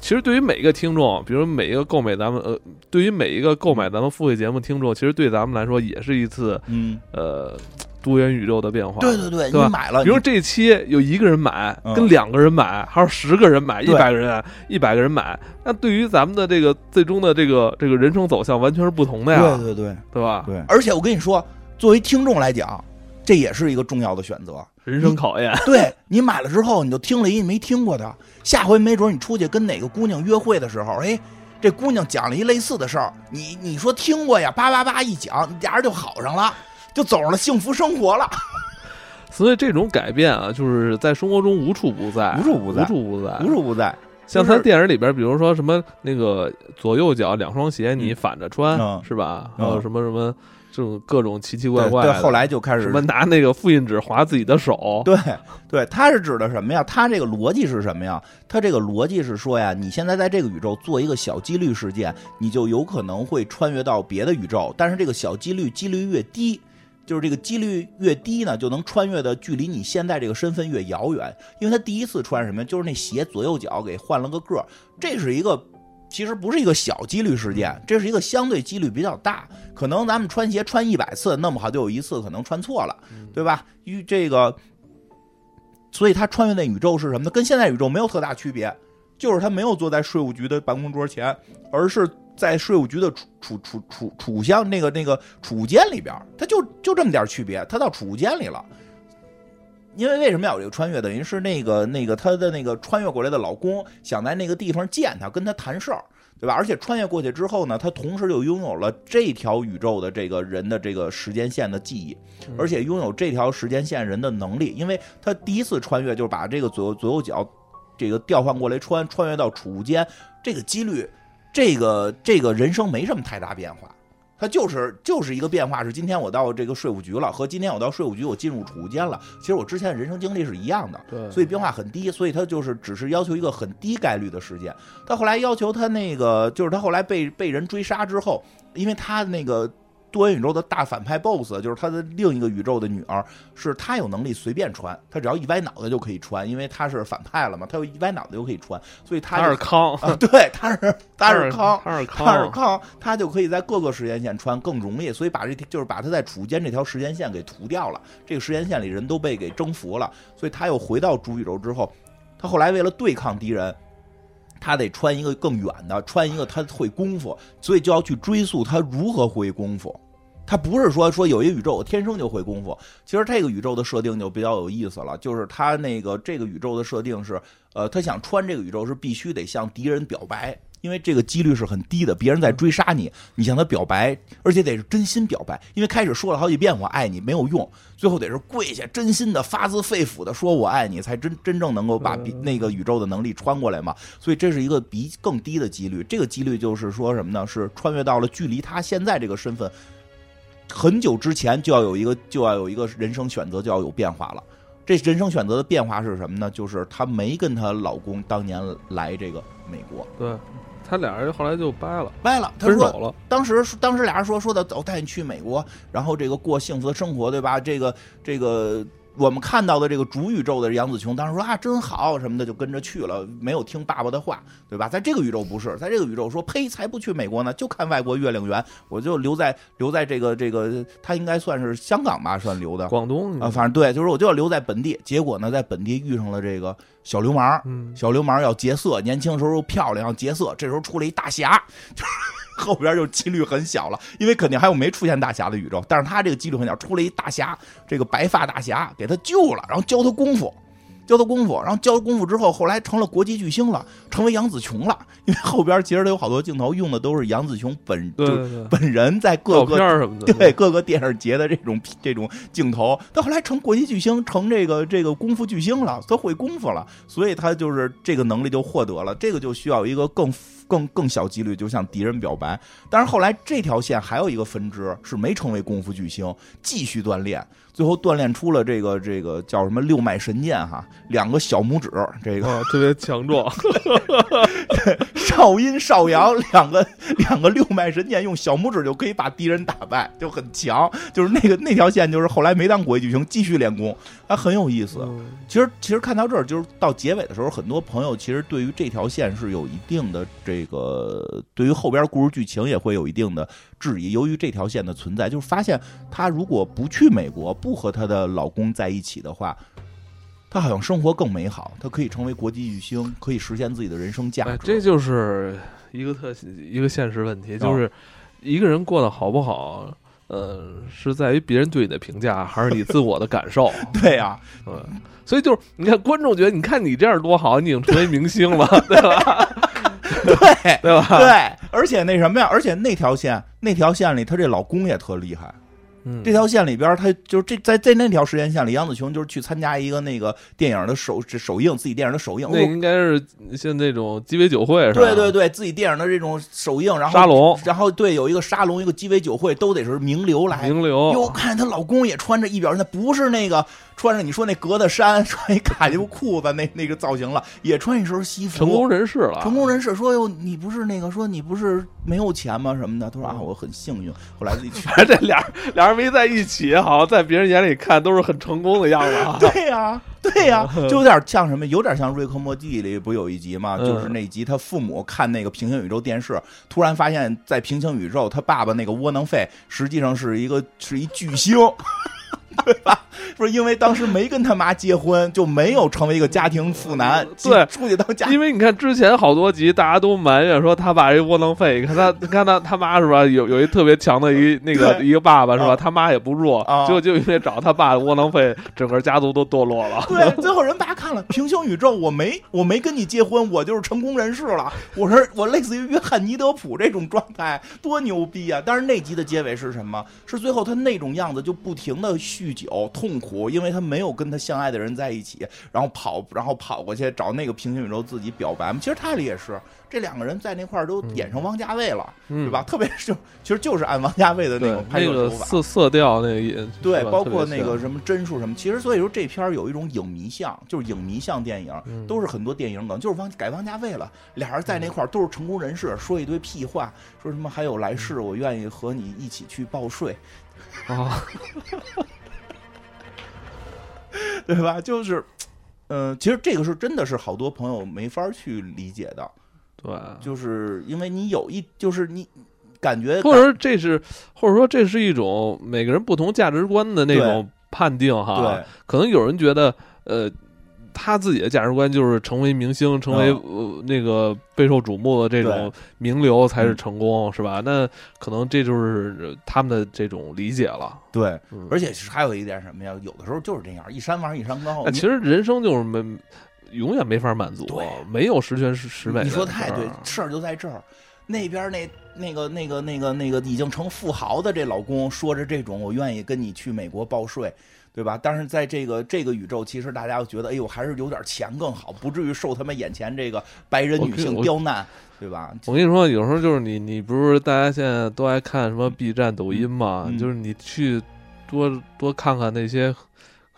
其实对于每一个听众，比如每一个购买咱们呃，对于每一个购买咱们付费节目听众，其实对咱们来说也是一次嗯呃多元宇宙的变化。对对对，你买了，比如这期有一个人买，跟两个人买，还有十个人买，一百个人，一百个人买，那对于咱们的这个最终的这个这个人生走向，完全是不同的呀。对对对，对吧？对，而且我跟你说。作为听众来讲，这也是一个重要的选择，人生考验。对你买了之后，你就听了一没听过的，下回没准你出去跟哪个姑娘约会的时候，哎，这姑娘讲了一类似的事儿，你你说听过呀？叭叭叭一讲，俩人就好上了，就走上了幸福生活了。所以这种改变啊，就是在生活中无处不在，无处不在，无处不在，无处不在。像他电影里边，比如说什么那个左右脚两双鞋你反着穿，是吧？还有什么什么这种各种奇奇怪怪。对，后来就开始什么拿那个复印纸划自己的手。对，对，他是指的什么呀？他这个逻辑是什么呀？他这个逻辑是说呀，你现在在这个宇宙做一个小几率事件，你就有可能会穿越到别的宇宙，但是这个小几率几率越低。就是这个几率越低呢，就能穿越的距离你现在这个身份越遥远。因为他第一次穿什么，就是那鞋左右脚给换了个个儿，这是一个其实不是一个小几率事件，这是一个相对几率比较大。可能咱们穿鞋穿一百次，弄不好就有一次可能穿错了，对吧？与这个，所以他穿越那宇宙是什么呢？跟现在宇宙没有特大区别，就是他没有坐在税务局的办公桌前，而是。在税务局的储储储储储箱那个那个储物间里边，他就就这么点区别，他到储物间里了。因为为什么要有这个穿越？等于是那个那个他的那个穿越过来的老公想在那个地方见他，跟他谈事儿，对吧？而且穿越过去之后呢，他同时又拥有了这条宇宙的这个人的这个时间线的记忆，而且拥有这条时间线人的能力。因为他第一次穿越就是把这个左右左右脚这个调换过来穿，穿越到储物间，这个几率。这个这个人生没什么太大变化，它就是就是一个变化，是今天我到这个税务局了，和今天我到税务局我进入储物间了，其实我之前的人生经历是一样的，对，所以变化很低，所以他就是只是要求一个很低概率的事件。他后来要求他那个，就是他后来被被人追杀之后，因为他那个。多元宇宙的大反派 BOSS 就是他的另一个宇宙的女儿，是他有能力随便穿，他只要一歪脑袋就可以穿，因为他是反派了嘛，他一歪脑袋就可以穿，所以他是康啊，对，他是 他是康，他是康，他是康，他就可以在各个时间线穿更容易，所以把这就是把他在储间这条时间线给涂掉了，这个时间线里人都被给征服了，所以他又回到主宇宙之后，他后来为了对抗敌人。他得穿一个更远的，穿一个他会功夫，所以就要去追溯他如何会功夫。他不是说说有一个宇宙我天生就会功夫，其实这个宇宙的设定就比较有意思了，就是他那个这个宇宙的设定是，呃，他想穿这个宇宙是必须得向敌人表白。因为这个几率是很低的，别人在追杀你，你向他表白，而且得是真心表白。因为开始说了好几遍我爱你没有用，最后得是跪下，真心的发自肺腑的说我爱你，才真真正能够把那个宇宙的能力穿过来嘛。所以这是一个比更低的几率。这个几率就是说什么呢？是穿越到了距离他现在这个身份很久之前，就要有一个就要有一个人生选择就要有变化了。这人生选择的变化是什么呢？就是她没跟她老公当年来这个美国。对。他俩人后来就掰了，掰了，他说了。当时，当时俩人说说的，走，带你去美国，然后这个过幸福的生活，对吧？这个，这个。我们看到的这个主宇宙的杨紫琼，当时说啊真好什么的，就跟着去了，没有听爸爸的话，对吧？在这个宇宙不是，在这个宇宙说呸，才不去美国呢，就看外国月亮圆，我就留在留在这个这个，他应该算是香港吧，算留的广东啊，反正对，就是我就要留在本地。结果呢，在本地遇上了这个小流氓，小流氓要劫色，年轻时候又漂亮，要劫色，这时候出了一大侠，就。后边就几率很小了，因为肯定还有没出现大侠的宇宙，但是他这个几率很小，出了一大侠，这个白发大侠给他救了，然后教他功夫。教他功夫，然后教功夫之后，后来成了国际巨星了，成为杨紫琼了。因为后边其实他有好多镜头用的都是杨紫琼本就本人在各个什么的，对各个电视节的这种这种镜头。他后来成国际巨星，成这个这个功夫巨星了，他会功夫了，所以他就是这个能力就获得了。这个就需要一个更更更小几率，就向敌人表白。但是后来这条线还有一个分支是没成为功夫巨星，继续锻炼。最后锻炼出了这个这个叫什么六脉神剑哈，两个小拇指，这个特别强壮。少阴少阳两个两个六脉神剑，用小拇指就可以把敌人打败，就很强。就是那个那条线，就是后来没当国际巨星，继续练功，还很有意思。其实其实看到这儿，就是到结尾的时候，很多朋友其实对于这条线是有一定的这个，对于后边故事剧情也会有一定的质疑。由于这条线的存在，就是发现她如果不去美国。不和她的老公在一起的话，她好像生活更美好。她可以成为国际巨星，可以实现自己的人生价值。这就是一个特一个现实问题，就是一个人过得好不好，呃，是在于别人对你的评价，还是你自我的感受？对呀，嗯，所以就是你看，观众觉得你看你这样多好，你已经成为明星了，对吧？对对吧？对，而且那什么呀？而且那条线，那条线里，她这老公也特厉害。这条线里边，他就是这在在那条时间线里，杨紫琼就是去参加一个那个电影的首首映，自己电影的首映。那应该是像那种鸡尾酒会是吧？对对对，自己电影的这种首映，然后沙龙，然后对有一个沙龙，一个鸡尾酒会，都得是名流来。名流，哟，看她老公也穿着，一表人家不是那个。穿着你说那格子衫，穿一卡其裤子，那那个造型了，也穿一身西服。成功人士了，成功人士说哟，你不是那个说你不是没有钱吗？什么的？他说啊，我很幸运。后来自己去，这俩俩人没在一起，好像在别人眼里看都是很成功的样子啊。对呀，对呀，就有点像什么，有点像《瑞克莫蒂》里不有一集吗？就是那集他父母看那个平行宇宙电视，突然发现，在平行宇宙，他爸爸那个窝囊废实际上是一个是一巨星。对吧？不是因为当时没跟他妈结婚，就没有成为一个家庭妇男，对，出去当家。因为你看之前好多集，大家都埋怨说他爸一窝囊废。你看他，你看他他妈是吧？有有一特别强的一 那个一个爸爸是吧？他妈也不弱，就就因为找他爸窝囊废，整个家族都堕落了。对，最后人大家看了平行宇宙，我没我没跟你结婚，我就是成功人士了。我说我类似于约翰尼德普这种状态，多牛逼啊！但是那集的结尾是什么？是最后他那种样子就不停的。酗酒痛苦，因为他没有跟他相爱的人在一起，然后跑，然后跑过去找那个平行宇宙自己表白嘛。其实他里也是，这两个人在那块儿都演成王家卫了，对吧？特别是，其实就是按王家卫的那种拍摄手法，色色调那个对，包括那个什么帧数什么。其实所以说这片有一种影迷像，就是影迷像电影，都是很多电影梗，就是王改王家卫了。俩人在那块儿都是成功人士，说一堆屁话，说什么还有来世，我愿意和你一起去报税啊。对吧？就是，嗯，其实这个是真的是好多朋友没法去理解的。对，就是因为你有一，就是你感觉，或者说这是，或者说这是一种每个人不同价值观的那种判定哈。对，可能有人觉得，呃。他自己的价值观就是成为明星，成为那个备受瞩目的这种名流才是成功，是吧？那可能这就是他们的这种理解了。对，而且还有一点什么呀？有的时候就是这样，一山望一山高。其实人生就是没永远没法满足，没有十全十十美。你说太对，事儿就在这儿。那边那那个那个那个那个已经成富豪的这老公说着这种，我愿意跟你去美国报税。对吧？但是在这个这个宇宙，其实大家又觉得，哎呦，还是有点钱更好，不至于受他们眼前这个白人女性刁难，对吧？我跟你说，有时候就是你，你不是大家现在都爱看什么 B 站、抖音嘛？就是你去多多看看那些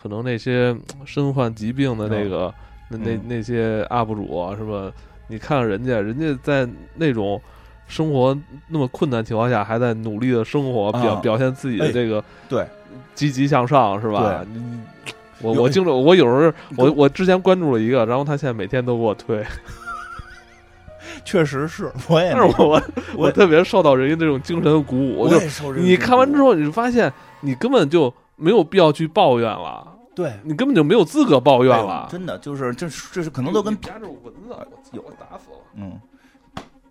可能那些身患疾病的那个那那那些 UP 主是吧？你看看人家，人家在那种生活那么困难情况下，还在努力的生活，表表现自己的这个对。积极向上是吧？我我经常我有时候我我之前关注了一个，然后他现在每天都给我推，确实是，我也，但是我我特别受到人家这种精神的鼓舞。就你看完之后，你就发现你根本就没有必要去抱怨了，对你根本就没有资格抱怨了。真的就是这这是可能都跟夹着蚊子，有打死了。嗯，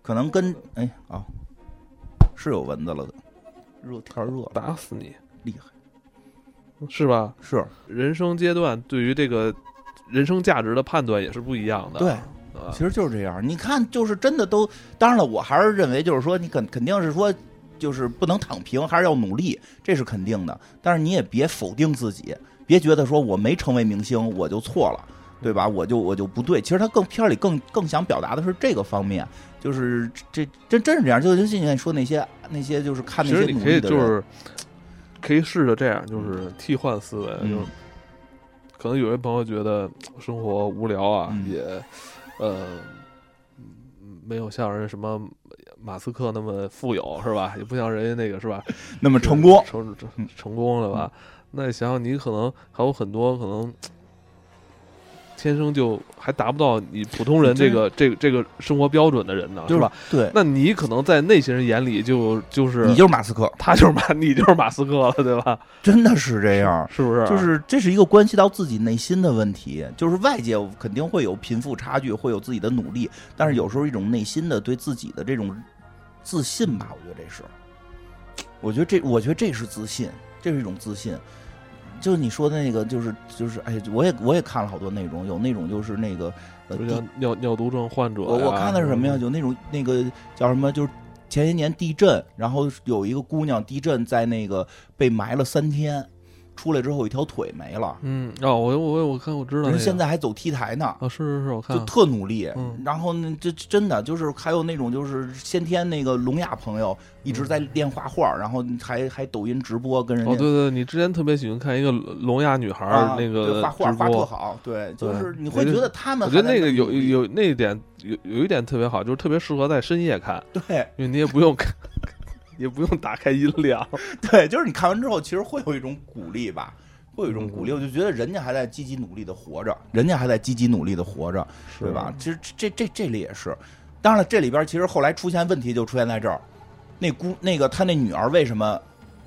可能跟哎啊，是有蚊子了的，热天热打死你，厉害。是吧？是人生阶段对于这个人生价值的判断也是不一样的。对，其实就是这样。你看，就是真的都，当然了，我还是认为，就是说，你肯肯定是说，就是不能躺平，还是要努力，这是肯定的。但是你也别否定自己，别觉得说我没成为明星我就错了，对吧？我就我就不对。其实他更片里更更想表达的是这个方面，就是这真真是这样。就就现在说那些那些，就是看那些努力的人。可以试着这样，就是替换思维，就是可能有些朋友觉得生活无聊啊，也呃没有像人什么马斯克那么富有，是吧？也不像人家那个是吧，那么成功，成成成功了吧？那想想你可能还有很多可能。天生就还达不到你普通人这个这个这个生活标准的人呢，是吧？对，那你可能在那些人眼里就就是你就是马斯克，他就是马，你就是马斯克了，对吧？真的是这样，是不是？就是这是一个关系到自己内心的问题，就是外界肯定会有贫富差距，会有自己的努力，但是有时候一种内心的对自己的这种自信吧，我觉得这是，我觉得这我觉得这是自信，这是一种自信。就是你说的那个，就是就是哎，我也我也看了好多内容，有那种就是那个呃尿尿毒症患者，我我看的是什么呀？有那种那个叫什么？就是前些年地震，然后有一个姑娘地震在那个被埋了三天。出来之后一条腿没了，嗯哦，我我我看我知道，人现在还走 T 台呢，啊是是是，我看就特努力，嗯。然后呢，这真的就是还有那种就是先天那个聋哑朋友一直在练画画，然后还还抖音直播跟人家，哦对对，你之前特别喜欢看一个聋哑女孩那个画画画特好，对，就是你会觉得他们，我觉得那个有有那一点有有一点特别好，就是特别适合在深夜看，对，因为你也不用看。也不用打开音量，对，就是你看完之后，其实会有一种鼓励吧，会有一种鼓励。我就觉得人家还在积极努力的活着，人家还在积极努力的活着，对吧？其实这这这里也是，当然了，这里边其实后来出现问题就出现在这儿，那姑那个他那女儿为什么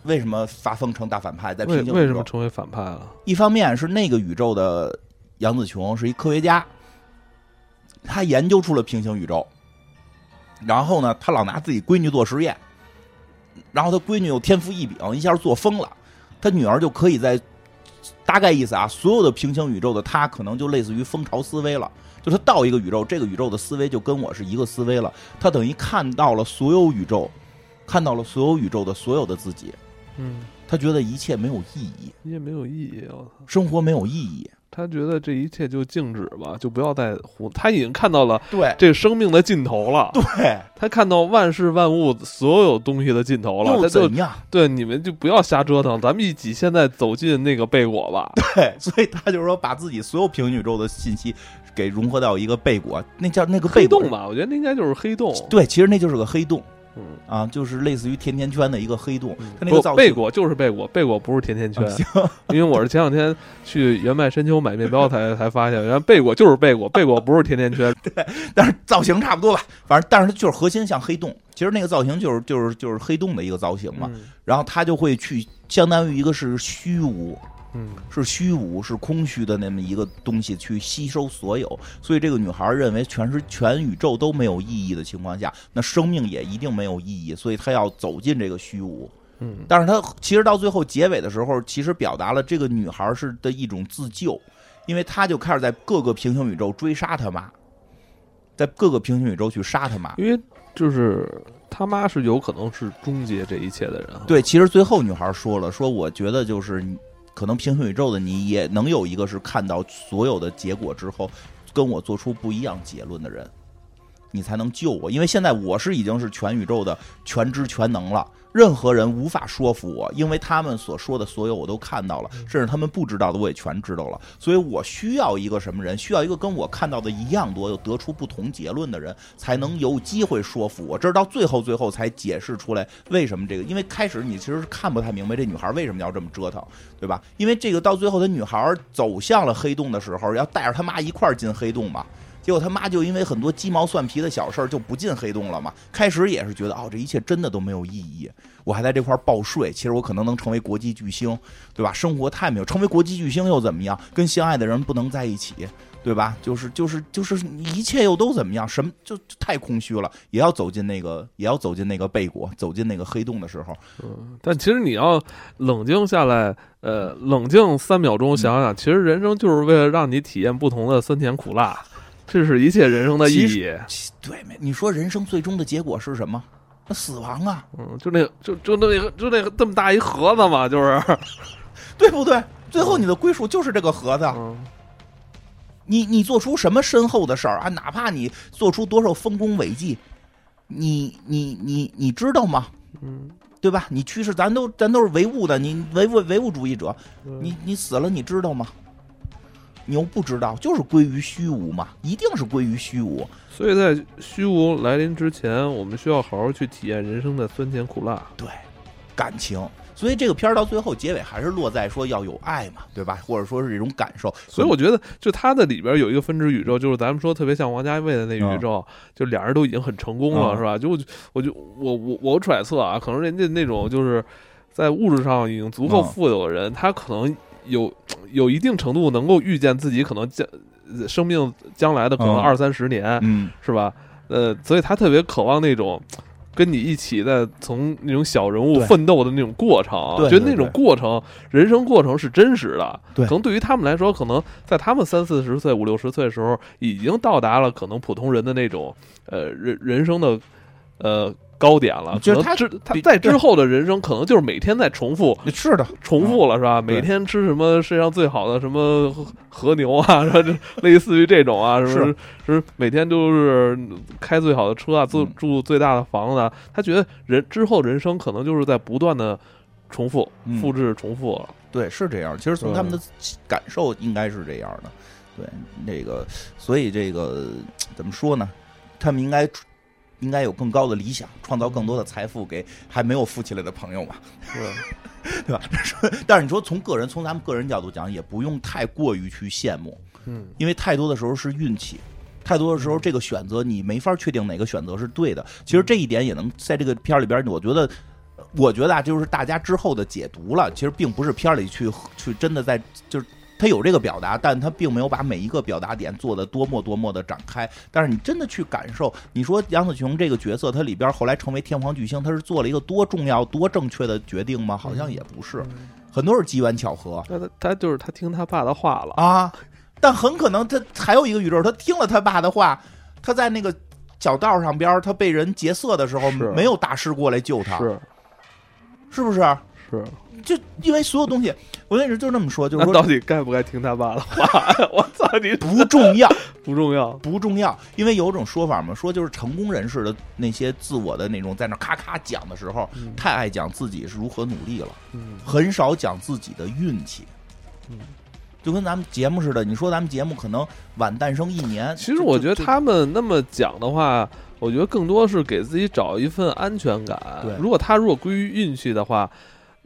为什么发疯成大反派？在平行宇宙为什么成为反派了？一方面是那个宇宙的杨子琼是一科学家，他研究出了平行宇宙，然后呢，他老拿自己闺女做实验。然后他闺女又天赋异禀，一下做疯了，他女儿就可以在大概意思啊，所有的平行宇宙的他可能就类似于蜂巢思维了，就他到一个宇宙，这个宇宙的思维就跟我是一个思维了，他等于看到了所有宇宙，看到了所有宇宙的所有的自己，嗯，他觉得一切没有意义，一切没有意义，我操，生活没有意义。他觉得这一切就静止吧，就不要再胡。他已经看到了对这生命的尽头了。对，他看到万事万物所有东西的尽头了。又怎样？对，你们就不要瞎折腾，咱们一起现在走进那个贝果吧。对，所以他就是说，把自己所有平行宇宙的信息给融合到一个贝果，那叫那个黑洞吧？我觉得那应该就是黑洞。对，其实那就是个黑洞。嗯啊，就是类似于甜甜圈的一个黑洞，它那个造贝果就是贝果，贝果不是甜甜圈。因为我是前两天去原麦深秋买面包才才发现，原来贝果就是贝果，贝果不是甜甜圈。对，但是造型差不多吧，反正但是它就是核心像黑洞，其实那个造型就是就是就是黑洞的一个造型嘛，然后它就会去相当于一个是虚无。嗯，是虚无，是空虚的那么一个东西去吸收所有，所以这个女孩认为全是全宇宙都没有意义的情况下，那生命也一定没有意义，所以她要走进这个虚无。嗯，但是她其实到最后结尾的时候，其实表达了这个女孩是的一种自救，因为她就开始在各个平行宇宙追杀她妈，在各个平行宇宙去杀她妈，因为就是他妈是有可能是终结这一切的人。对，其实最后女孩说了，说我觉得就是。可能平行宇宙的你也能有一个是看到所有的结果之后，跟我做出不一样结论的人，你才能救我。因为现在我是已经是全宇宙的全知全能了。任何人无法说服我，因为他们所说的所有我都看到了，甚至他们不知道的我也全知道了。所以我需要一个什么人？需要一个跟我看到的一样多又得出不同结论的人，才能有机会说服我。这是到最后最后才解释出来为什么这个。因为开始你其实是看不太明白这女孩为什么要这么折腾，对吧？因为这个到最后，她女孩走向了黑洞的时候，要带着她妈一块儿进黑洞嘛。结果他妈就因为很多鸡毛蒜皮的小事儿就不进黑洞了嘛。开始也是觉得哦，这一切真的都没有意义。我还在这块报税，其实我可能能成为国际巨星，对吧？生活太没有，成为国际巨星又怎么样？跟相爱的人不能在一起，对吧？就是就是就是一切又都怎么样？什么就太空虚了。也要走进那个，也要走进那个贝果，走进那个黑洞的时候。嗯，但其实你要冷静下来，呃，冷静三秒钟想想，其实人生就是为了让你体验不同的酸甜苦辣。这是一切人生的意义。对，你说人生最终的结果是什么？那死亡啊！嗯，就那个，就就那个，就那个这么大一盒子嘛，就是，对不对？最后你的归属就是这个盒子。你你做出什么深厚的事儿啊？哪怕你做出多少丰功伟绩，你你你你知道吗？嗯，对吧？你去世，咱都咱都是唯物的，你唯物唯物主义者，你你死了，你知道吗？你又不知道，就是归于虚无嘛，一定是归于虚无。所以在虚无来临之前，我们需要好好去体验人生的酸甜苦辣。对，感情。所以这个片儿到最后结尾还是落在说要有爱嘛，对吧？或者说是这种感受。所以我觉得，就它的里边有一个分支宇宙，就是咱们说特别像王家卫的那宇宙，就俩人都已经很成功了，是吧？就我就我我我揣测啊，可能人家那种就是在物质上已经足够富有的人，他可能。有有一定程度能够预见自己可能将生命将来的可能二三十年，嗯，是吧？呃，所以他特别渴望那种跟你一起在从那种小人物奋斗的那种过程，觉得那种过程，人生过程是真实的。对，可能对于他们来说，可能在他们三四十岁、五六十岁的时候，已经到达了可能普通人的那种呃人人生的呃。高点了，就是他之他在之后的人生，可能就是每天在重复，是的，重复了是吧？每天吃什么世界上最好的什么和牛啊，类似于这种啊，什么是每天都是开最好的车啊，住住最大的房子。啊他觉得人之后人生可能就是在不断的重复、复制、重复。对，是这样。其实从他们的感受应该是这样的。对，那个，所以这个怎么说呢？他们应该。应该有更高的理想，创造更多的财富给还没有富起来的朋友嘛，对 对吧？但是你说从个人从咱们个人角度讲，也不用太过于去羡慕，嗯，因为太多的时候是运气，太多的时候这个选择你没法确定哪个选择是对的。其实这一点也能在这个片儿里边，我觉得，我觉得啊，就是大家之后的解读了，其实并不是片儿里去去真的在就是。他有这个表达，但他并没有把每一个表达点做的多么多么的展开。但是你真的去感受，你说杨子琼这个角色，他里边后来成为天皇巨星，他是做了一个多重要、多正确的决定吗？好像也不是，很多是机缘巧合。那他他就是他听他爸的话了啊，但很可能他还有一个宇宙，他听了他爸的话，他在那个小道上边，他被人劫色的时候，没有大师过来救他，是是不是？是。就因为所有东西，我跟你说就这么说，就是说到底该不该听他爸的话？我操你！不重要，不重要，不重要。因为有种说法嘛，说就是成功人士的那些自我的那种，在那咔咔讲的时候，太爱讲自己是如何努力了，很少讲自己的运气。嗯，就跟咱们节目似的，你说咱们节目可能晚诞生一年，其实我觉得他们那么讲的话，我觉得更多是给自己找一份安全感。对，如果他如果归于运气的话。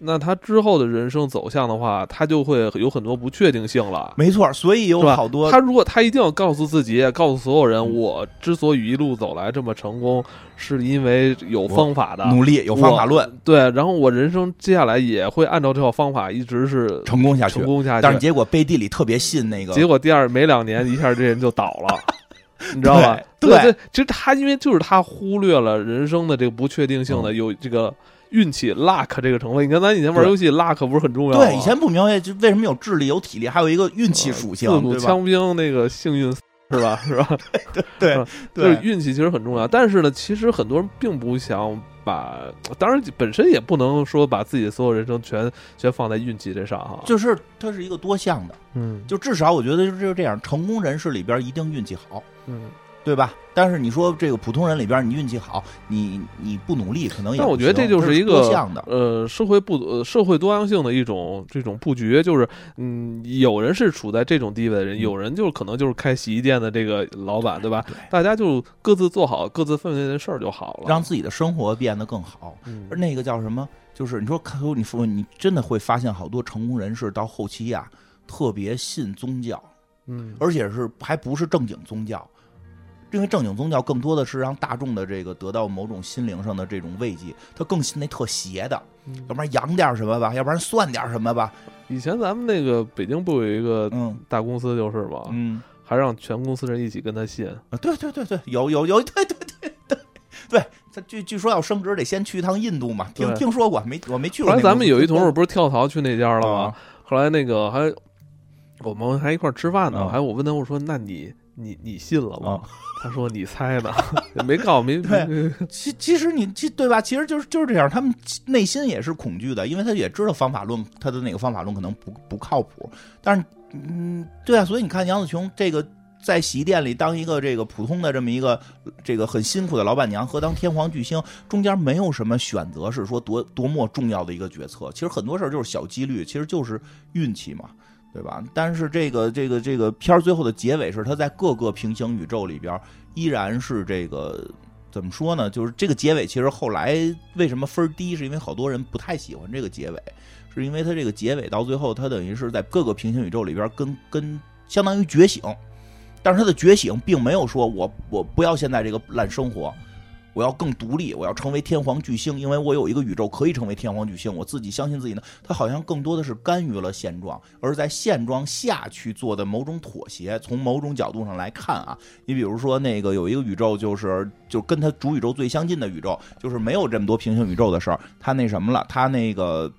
那他之后的人生走向的话，他就会有很多不确定性了。没错，所以有好多他如果他一定要告诉自己，告诉所有人，我之所以一路走来这么成功，是因为有方法的努力，有方法论。对，然后我人生接下来也会按照这套方法一直是成功下去，成功下去。但是结果背地里特别信那个，结果第二没两年，一下这人就倒了，你知道吧？对对，其实他因为就是他忽略了人生的这个不确定性的有这个。运气 luck 这个成分，你看咱以前玩游戏，luck 不是很重要吗？对，以前不明白就为什么有智力、有体力，还有一个运气属性，对吧枪兵那个幸运 是吧？是吧？对，就是运气其实很重要。但是呢，其实很多人并不想把，当然本身也不能说把自己的所有人生全全放在运气这上哈。就是它是一个多项的，嗯，就至少我觉得就是这样，成功人士里边一定运气好，嗯。对吧？但是你说这个普通人里边，你运气好，你你不努力，可能也。但我觉得这就是一个的，呃，社会不呃社会多样性的一种这种布局，就是嗯，有人是处在这种地位的人，有人就可能就是开洗衣店的这个老板，对吧？大家就各自做好各自分内的事儿就好了，让自己的生活变得更好。而那个叫什么？就是你说，看，你说你真的会发现好多成功人士到后期呀，特别信宗教，嗯，而且是还不是正经宗教。因为正经宗教更多的是让大众的这个得到某种心灵上的这种慰藉，他更信那特邪的，要不然养点什么吧，要不然算点什么吧。以前咱们那个北京不有一个大公司就是吗？嗯，还让全公司人一起跟他信。啊，对对对对，有有有，对对对对对，他据据说要升职得先去一趟印度嘛，听听说过没？我没去过。后来咱们有一同事不是跳槽去那家了吗？后来那个还我们还一块吃饭呢，还我问他我说那你你你信了吗？他说：“你猜呢？没告没对。其其实你其对吧？其实就是就是这样。他们内心也是恐惧的，因为他也知道方法论，他的那个方法论可能不不靠谱。但是，嗯，对啊。所以你看杨子琼这个在洗衣店里当一个这个普通的这么一个这个很辛苦的老板娘，和当天皇巨星中间没有什么选择，是说多多么重要的一个决策。其实很多事儿就是小几率，其实就是运气嘛。”对吧？但是这个这个这个片儿最后的结尾是他在各个平行宇宙里边依然是这个怎么说呢？就是这个结尾其实后来为什么分低？是因为好多人不太喜欢这个结尾，是因为他这个结尾到最后他等于是在各个平行宇宙里边跟跟相当于觉醒，但是他的觉醒并没有说我我不要现在这个烂生活，我要更独立，我要成为天皇巨星，因为我有一个宇宙可以成为天皇巨星，我自己相信自己呢。他好像更多的是甘于了现状，而在现状下去做的某种妥协。从某种角度上来看啊，你比如说那个有一个宇宙，就是就跟他主宇宙最相近的宇宙，就是没有这么多平行宇宙的事儿。他那什么了？他那个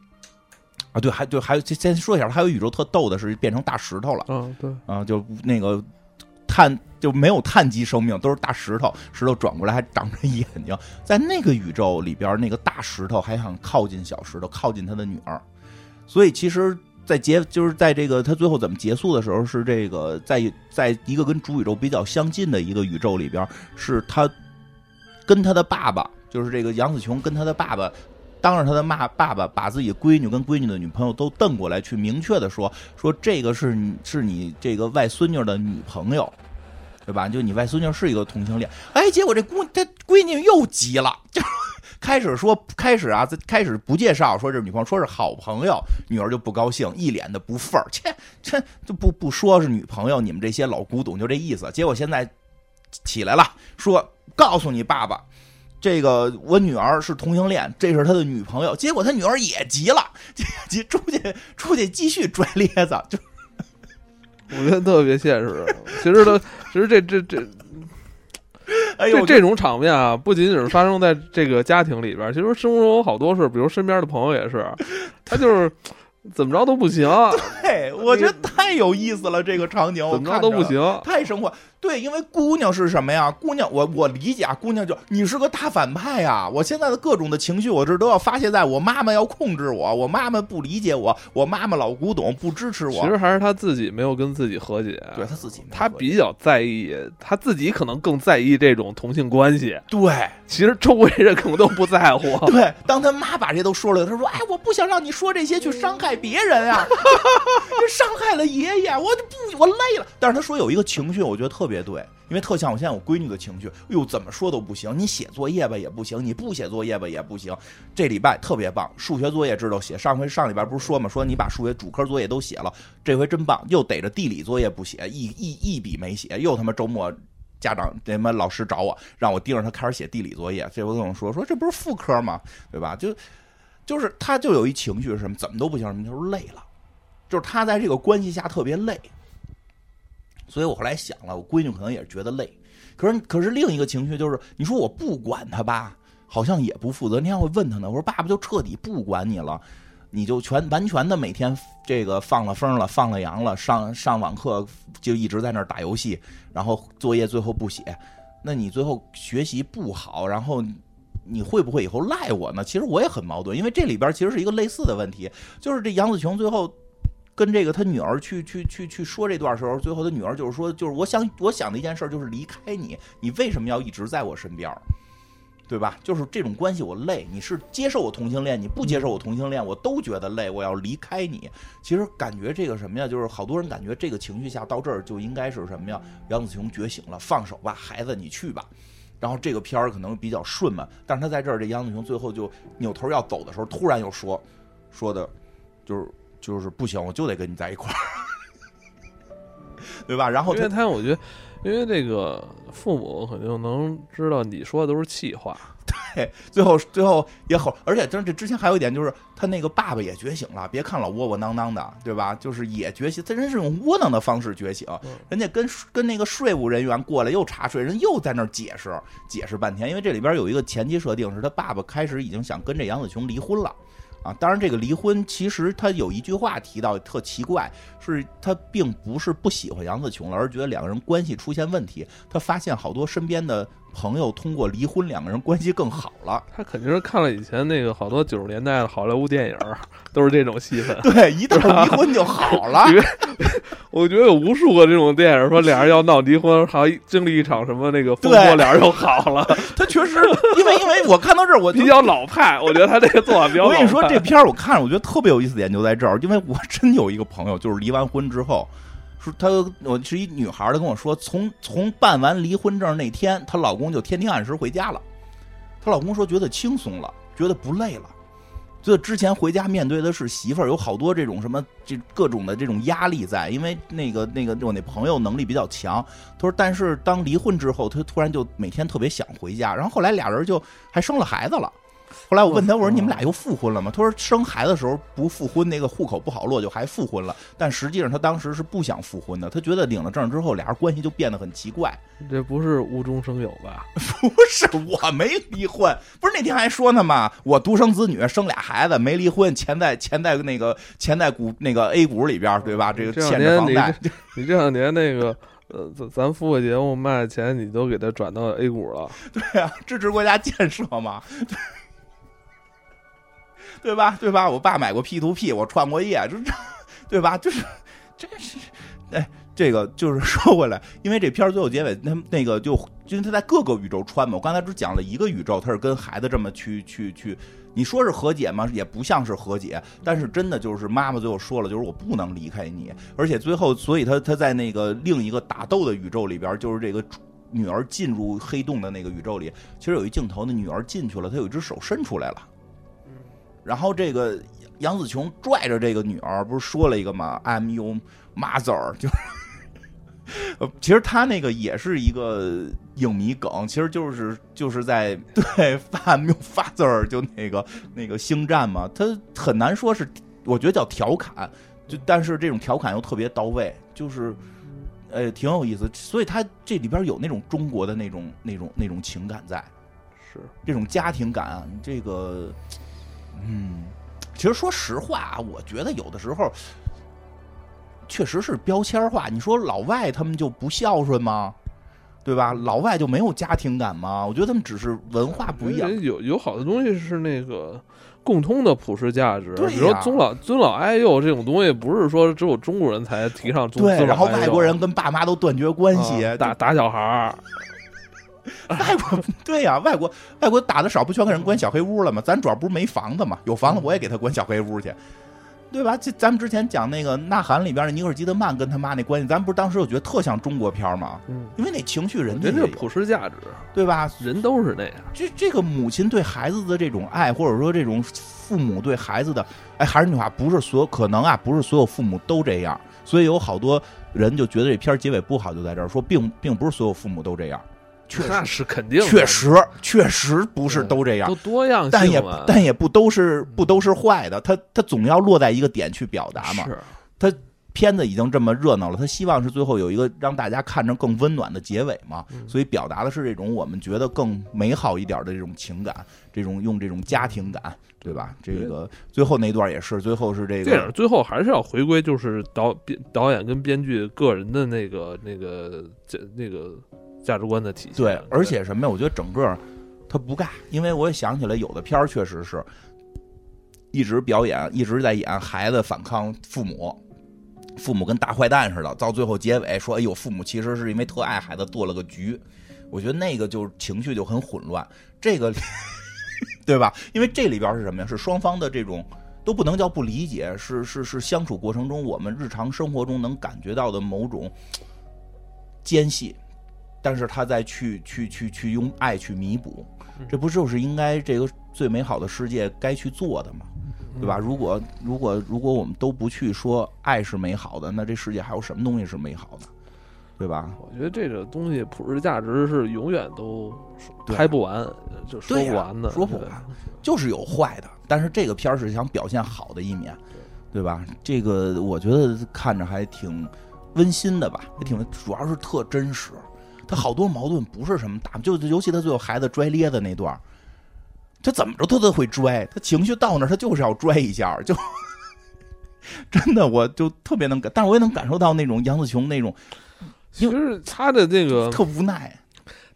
啊，对，还对，还有先说一下，还有宇宙特逗的是变成大石头了。嗯，对，啊，就那个。碳就没有碳基生命，都是大石头，石头转过来还长着眼睛。在那个宇宙里边，那个大石头还想靠近小石头，靠近他的女儿。所以，其实，在结就是在这个他最后怎么结束的时候，是这个在在一个跟主宇宙比较相近的一个宇宙里边，是他跟他的爸爸，就是这个杨子琼跟他的爸爸，当着他的骂爸爸，把自己闺女跟闺女的女朋友都瞪过来，去明确的说说这个是你是你这个外孙女的女朋友。对吧？就你外孙女是一个同性恋，哎，结果这姑这闺女又急了，就开始说，开始啊，开始不介绍，说这女朋友，说是好朋友，女儿就不高兴，一脸的不忿儿，切，这就不不说是女朋友，你们这些老古董就这意思。结果现在起来了，说告诉你爸爸，这个我女儿是同性恋，这是他的女朋友。结果他女儿也急了，急出去出去继续拽咧子，就。我觉得特别现实。其实他，其实这这这，哎呦，这种场面啊，不仅仅是发生在这个家庭里边，其实生活中好多事，比如身边的朋友也是，他就是怎么着都不行。对，我觉得太有意思了，这个场景怎么着都不行，太生活。对，因为姑娘是什么呀？姑娘，我我理解啊，姑娘就你是个大反派呀！我现在的各种的情绪，我这都要发泄在我妈妈要控制我，我妈妈不理解我，我妈妈老古董不支持我。其实还是他自己没有跟自己和解，对他自己，他比较在意，他自己可能更在意这种同性关系。对，其实周围人可能都不在乎。对，当他妈把这都说了，他说：“哎，我不想让你说这些去伤害别人啊，这伤害了爷爷，我就不，我累了。”但是他说有一个情绪，我觉得特别对。因为特像我现在我闺女的情绪，哎呦，怎么说都不行。你写作业吧也不行，你不写作业吧也不行。这礼拜特别棒，数学作业知道写。上回上礼拜不是说嘛，说你把数学主科作业都写了，这回真棒。又逮着地理作业不写，一一一笔没写。又他妈周末家长那妈老师找我，让我盯着他开始写地理作业。这回跟我说说，这不是副科吗？对吧？就就是他就有一情绪是什么？怎么都不行，什么就是累了，就是他在这个关系下特别累。所以我后来想了，我闺女可能也是觉得累，可是可是另一个情绪就是，你说我不管他吧，好像也不负责。你看我问他呢，我说爸爸就彻底不管你了，你就全完全的每天这个放了风了，放了羊了，上上网课就一直在那儿打游戏，然后作业最后不写，那你最后学习不好，然后你会不会以后赖我呢？其实我也很矛盾，因为这里边其实是一个类似的问题，就是这杨子琼最后。跟这个他女儿去去去去说这段时候，最后他女儿就是说，就是我想我想的一件事就是离开你，你为什么要一直在我身边对吧？就是这种关系我累，你是接受我同性恋，你不接受我同性恋，我都觉得累，我要离开你。其实感觉这个什么呀，就是好多人感觉这个情绪下到这儿就应该是什么呀？杨子琼觉醒了，放手吧，孩子，你去吧。然后这个片儿可能比较顺嘛，但是他在这儿，这杨子琼最后就扭头要走的时候，突然又说说的，就是。就是不行，我就得跟你在一块儿，对吧？然后因为他，我觉得，因为这个父母肯定能知道你说的都是气话。对，最后最后也好，而且，真这之前还有一点，就是他那个爸爸也觉醒了。别看老窝窝囊囊的，对吧？就是也觉醒，他真是用窝囊的方式觉醒。人家跟跟那个税务人员过来又查税，人又在那儿解释解释半天。因为这里边有一个前期设定，是他爸爸开始已经想跟这杨子琼离婚了。啊，当然，这个离婚其实他有一句话提到特奇怪，是他并不是不喜欢杨子琼了，而是觉得两个人关系出现问题。他发现好多身边的。朋友通过离婚，两个人关系更好了。他肯定是看了以前那个好多九十年代的好莱坞电影，都是这种戏份。对，一到离婚就好了。我觉得有无数个这种电影，说俩人要闹离婚，还经历一场什么那个风波，俩人又好了。他确实，因为因为我看到这儿，我比较老派，我觉得他这个做法比较。我跟你说，这片儿我看着，我觉得特别有意思点就在这儿，因为我真有一个朋友，就是离完婚之后。说她，我是一女孩她跟我说，从从办完离婚证那天，她老公就天天按时回家了。她老公说觉得轻松了，觉得不累了，所以之前回家面对的是媳妇儿，有好多这种什么这各种的这种压力在，因为那个那个我那朋友能力比较强，他说，但是当离婚之后，他突然就每天特别想回家，然后后来俩人就还生了孩子了。后来我问他，我说你们俩又复婚了吗？他说生孩子的时候不复婚，那个户口不好落，就还复婚了。但实际上他当时是不想复婚的，他觉得领了证之后，俩人关系就变得很奇怪。这不是无中生有吧？不是，我没离婚。不是那天还说呢吗？我独生子女，生俩孩子，没离婚，钱在钱在那个钱在股那个 A 股里边，对吧？这个欠着房贷。你这两年那个呃，咱咱付个节目卖的钱，你都给他转到 A 股了。对啊，支持国家建设嘛。对吧？对吧？我爸买过 P to P，我创过业，就这，对吧？就是，这是，哎，这个就是说回来，因为这片最后结尾，那那个就，因为他在各个宇宙穿嘛。我刚才只讲了一个宇宙，他是跟孩子这么去去去，你说是和解吗？也不像是和解，但是真的就是妈妈最后说了，就是我不能离开你。而且最后，所以他他在那个另一个打斗的宇宙里边，就是这个女儿进入黑洞的那个宇宙里，其实有一镜头，那女儿进去了，她有一只手伸出来了。然后这个杨紫琼拽着这个女儿，不是说了一个吗？I'm your mother，就，呃，其实他那个也是一个影迷梗，其实就是就是在对 I'm your father，就那个那个星战嘛，他很难说是，我觉得叫调侃，就但是这种调侃又特别到位，就是，呃，挺有意思，所以他这里边有那种中国的那种那种那种情感在，是这种家庭感，这个。嗯，其实说实话，我觉得有的时候确实是标签化。你说老外他们就不孝顺吗？对吧？老外就没有家庭感吗？我觉得他们只是文化不一样。有有好多东西是那个共通的普世价值，比如尊老尊老爱幼这种东西，不是说只有中国人才提倡尊。对，然后外国人跟爸妈都断绝关系，打打小孩儿。外国 对呀，外国外国打的少，不全给人关小黑屋了吗？咱主要不是没房子嘛，有房子我也给他关小黑屋去，对吧？这咱们之前讲那个《呐喊》里边的尼克基德曼跟他妈那关系，咱不是当时就觉得特像中国片嘛？嗯，因为那情绪人家这普世价值，对吧？人都是那样。这这个母亲对孩子的这种爱，或者说这种父母对孩子的，哎，还是那句话，不是所有可能啊，不是所有父母都这样，所以有好多人就觉得这片结尾不好，就在这儿说，并并不是所有父母都这样。那是肯定，确实确实不是都这样，都多样性，但也但也不都是不都是坏的，他他总要落在一个点去表达嘛。是，他片子已经这么热闹了，他希望是最后有一个让大家看着更温暖的结尾嘛。所以表达的是这种我们觉得更美好一点的这种情感，这种用这种家庭感，对吧？这个最后那段也是，最后是这个电影最后还是要回归，就是导编导演跟编剧个人的那个那个这那个。价值观的体现。对，而且什么呀？我觉得整个他不尬，因为我也想起来，有的片儿确实是一直表演，一直在演孩子反抗父母，父母跟大坏蛋似的，到最后结尾说：“哎呦，父母其实是因为特爱孩子做了个局。”我觉得那个就情绪就很混乱，这个 对吧？因为这里边是什么呀？是双方的这种都不能叫不理解，是是是相处过程中我们日常生活中能感觉到的某种间隙。但是他再去去去去用爱去弥补，这不就是应该这个最美好的世界该去做的吗？对吧？如果如果如果我们都不去说爱是美好的，那这世界还有什么东西是美好的？对吧？我觉得这个东西普世价值是永远都拍不完，就说不完的，说不完，就是有坏的。但是这个片儿是想表现好的一面，对吧？这个我觉得看着还挺温馨的吧，也挺主要是特真实。他好多矛盾不是什么大，就尤其他最后孩子拽咧子那段他怎么着他都会拽，他情绪到那他就是要拽一下，就真的我就特别能感，但是我也能感受到那种杨子琼那种，其实他的这个特无奈，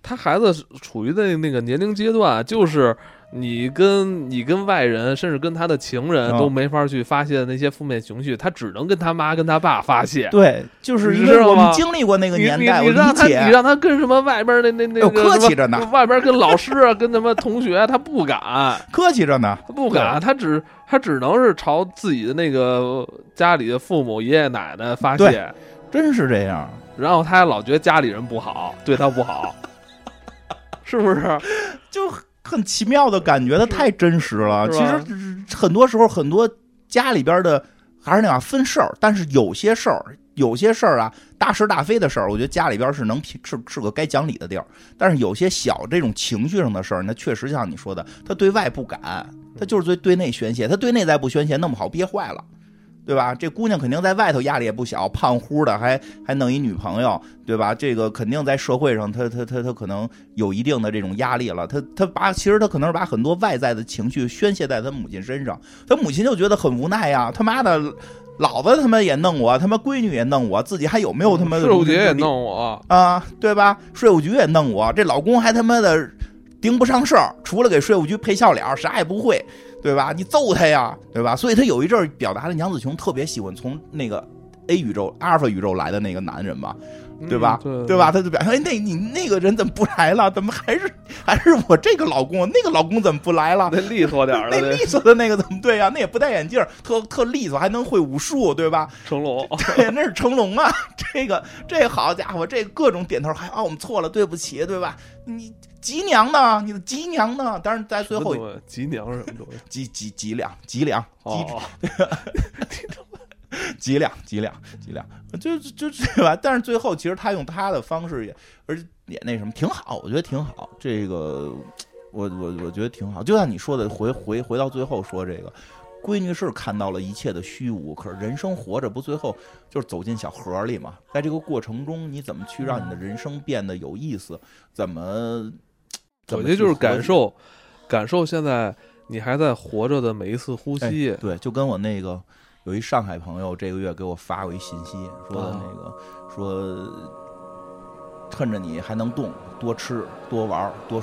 他孩子处于的那个年龄阶段就是。你跟你跟外人，甚至跟他的情人都没法去发泄那些负面情绪，他只能跟他妈跟他爸发泄。对，就是因为我们经历过那个年代，你让他你让他跟什么外边那那那个客气着呢，外边跟老师啊，跟什么同学，他不敢 客气着呢，他不敢，他只他只能是朝自己的那个家里的父母爷爷奶奶发泄，真是这样。然后他还老觉得家里人不好，对他不好，是不是？就。很奇妙的感觉，它太真实了。其实很多时候，很多家里边的还是那样分事儿，但是有些事儿，有些事儿啊，大是大非的事儿，我觉得家里边是能是是个该讲理的地儿。但是有些小这种情绪上的事儿，那确实像你说的，他对外不敢，他就是对对内宣泄，他对内在不宣泄，那么好憋坏了。对吧？这姑娘肯定在外头压力也不小，胖乎的，还还弄一女朋友，对吧？这个肯定在社会上，她她她她可能有一定的这种压力了。她她把其实她可能是把很多外在的情绪宣泄在她母亲身上，她母亲就觉得很无奈呀。他妈的，老子他妈也弄我，他妈闺女也弄我，自己还有没有他妈税务局也弄我啊？对吧？税务局也弄我，这老公还他妈的盯不上事儿，除了给税务局配笑脸，啥也不会。对吧？你揍他呀，对吧？所以他有一阵儿表达了杨子琼特别喜欢从那个 A 宇宙、阿尔法宇宙来的那个男人嘛，对吧？对吧？他就表现，哎，那你那个人怎么不来了？怎么还是还是我这个老公？那个老公怎么不来了？那利索点的，那利索的那个怎么对呀？那也不戴眼镜，特特利索，还能会武术，对吧？成龙，对，那是成龙啊！这个这好家伙，这各种点头，还啊，我们错了，对不起，对吧？你。吉娘呢？你的吉娘呢？当然在最后，吉娘是什么东西？吉吉吉良，吉良，吉，吉良，吉良，吉良，就就对吧？但是最后，其实他用他的方式也，而且也那什么，挺好，我觉得挺好。这个，我我我觉得挺好。就像你说的，回回回到最后说这个，闺女是看到了一切的虚无，可是人生活着不最后就是走进小盒里嘛？在这个过程中，你怎么去让你的人生变得有意思？怎么？我觉得就是感受，感受现在你还在活着的每一次呼吸。对，就跟我那个有一上海朋友这个月给我发过一信息，说的那个说，趁着你还能动，多吃多玩多。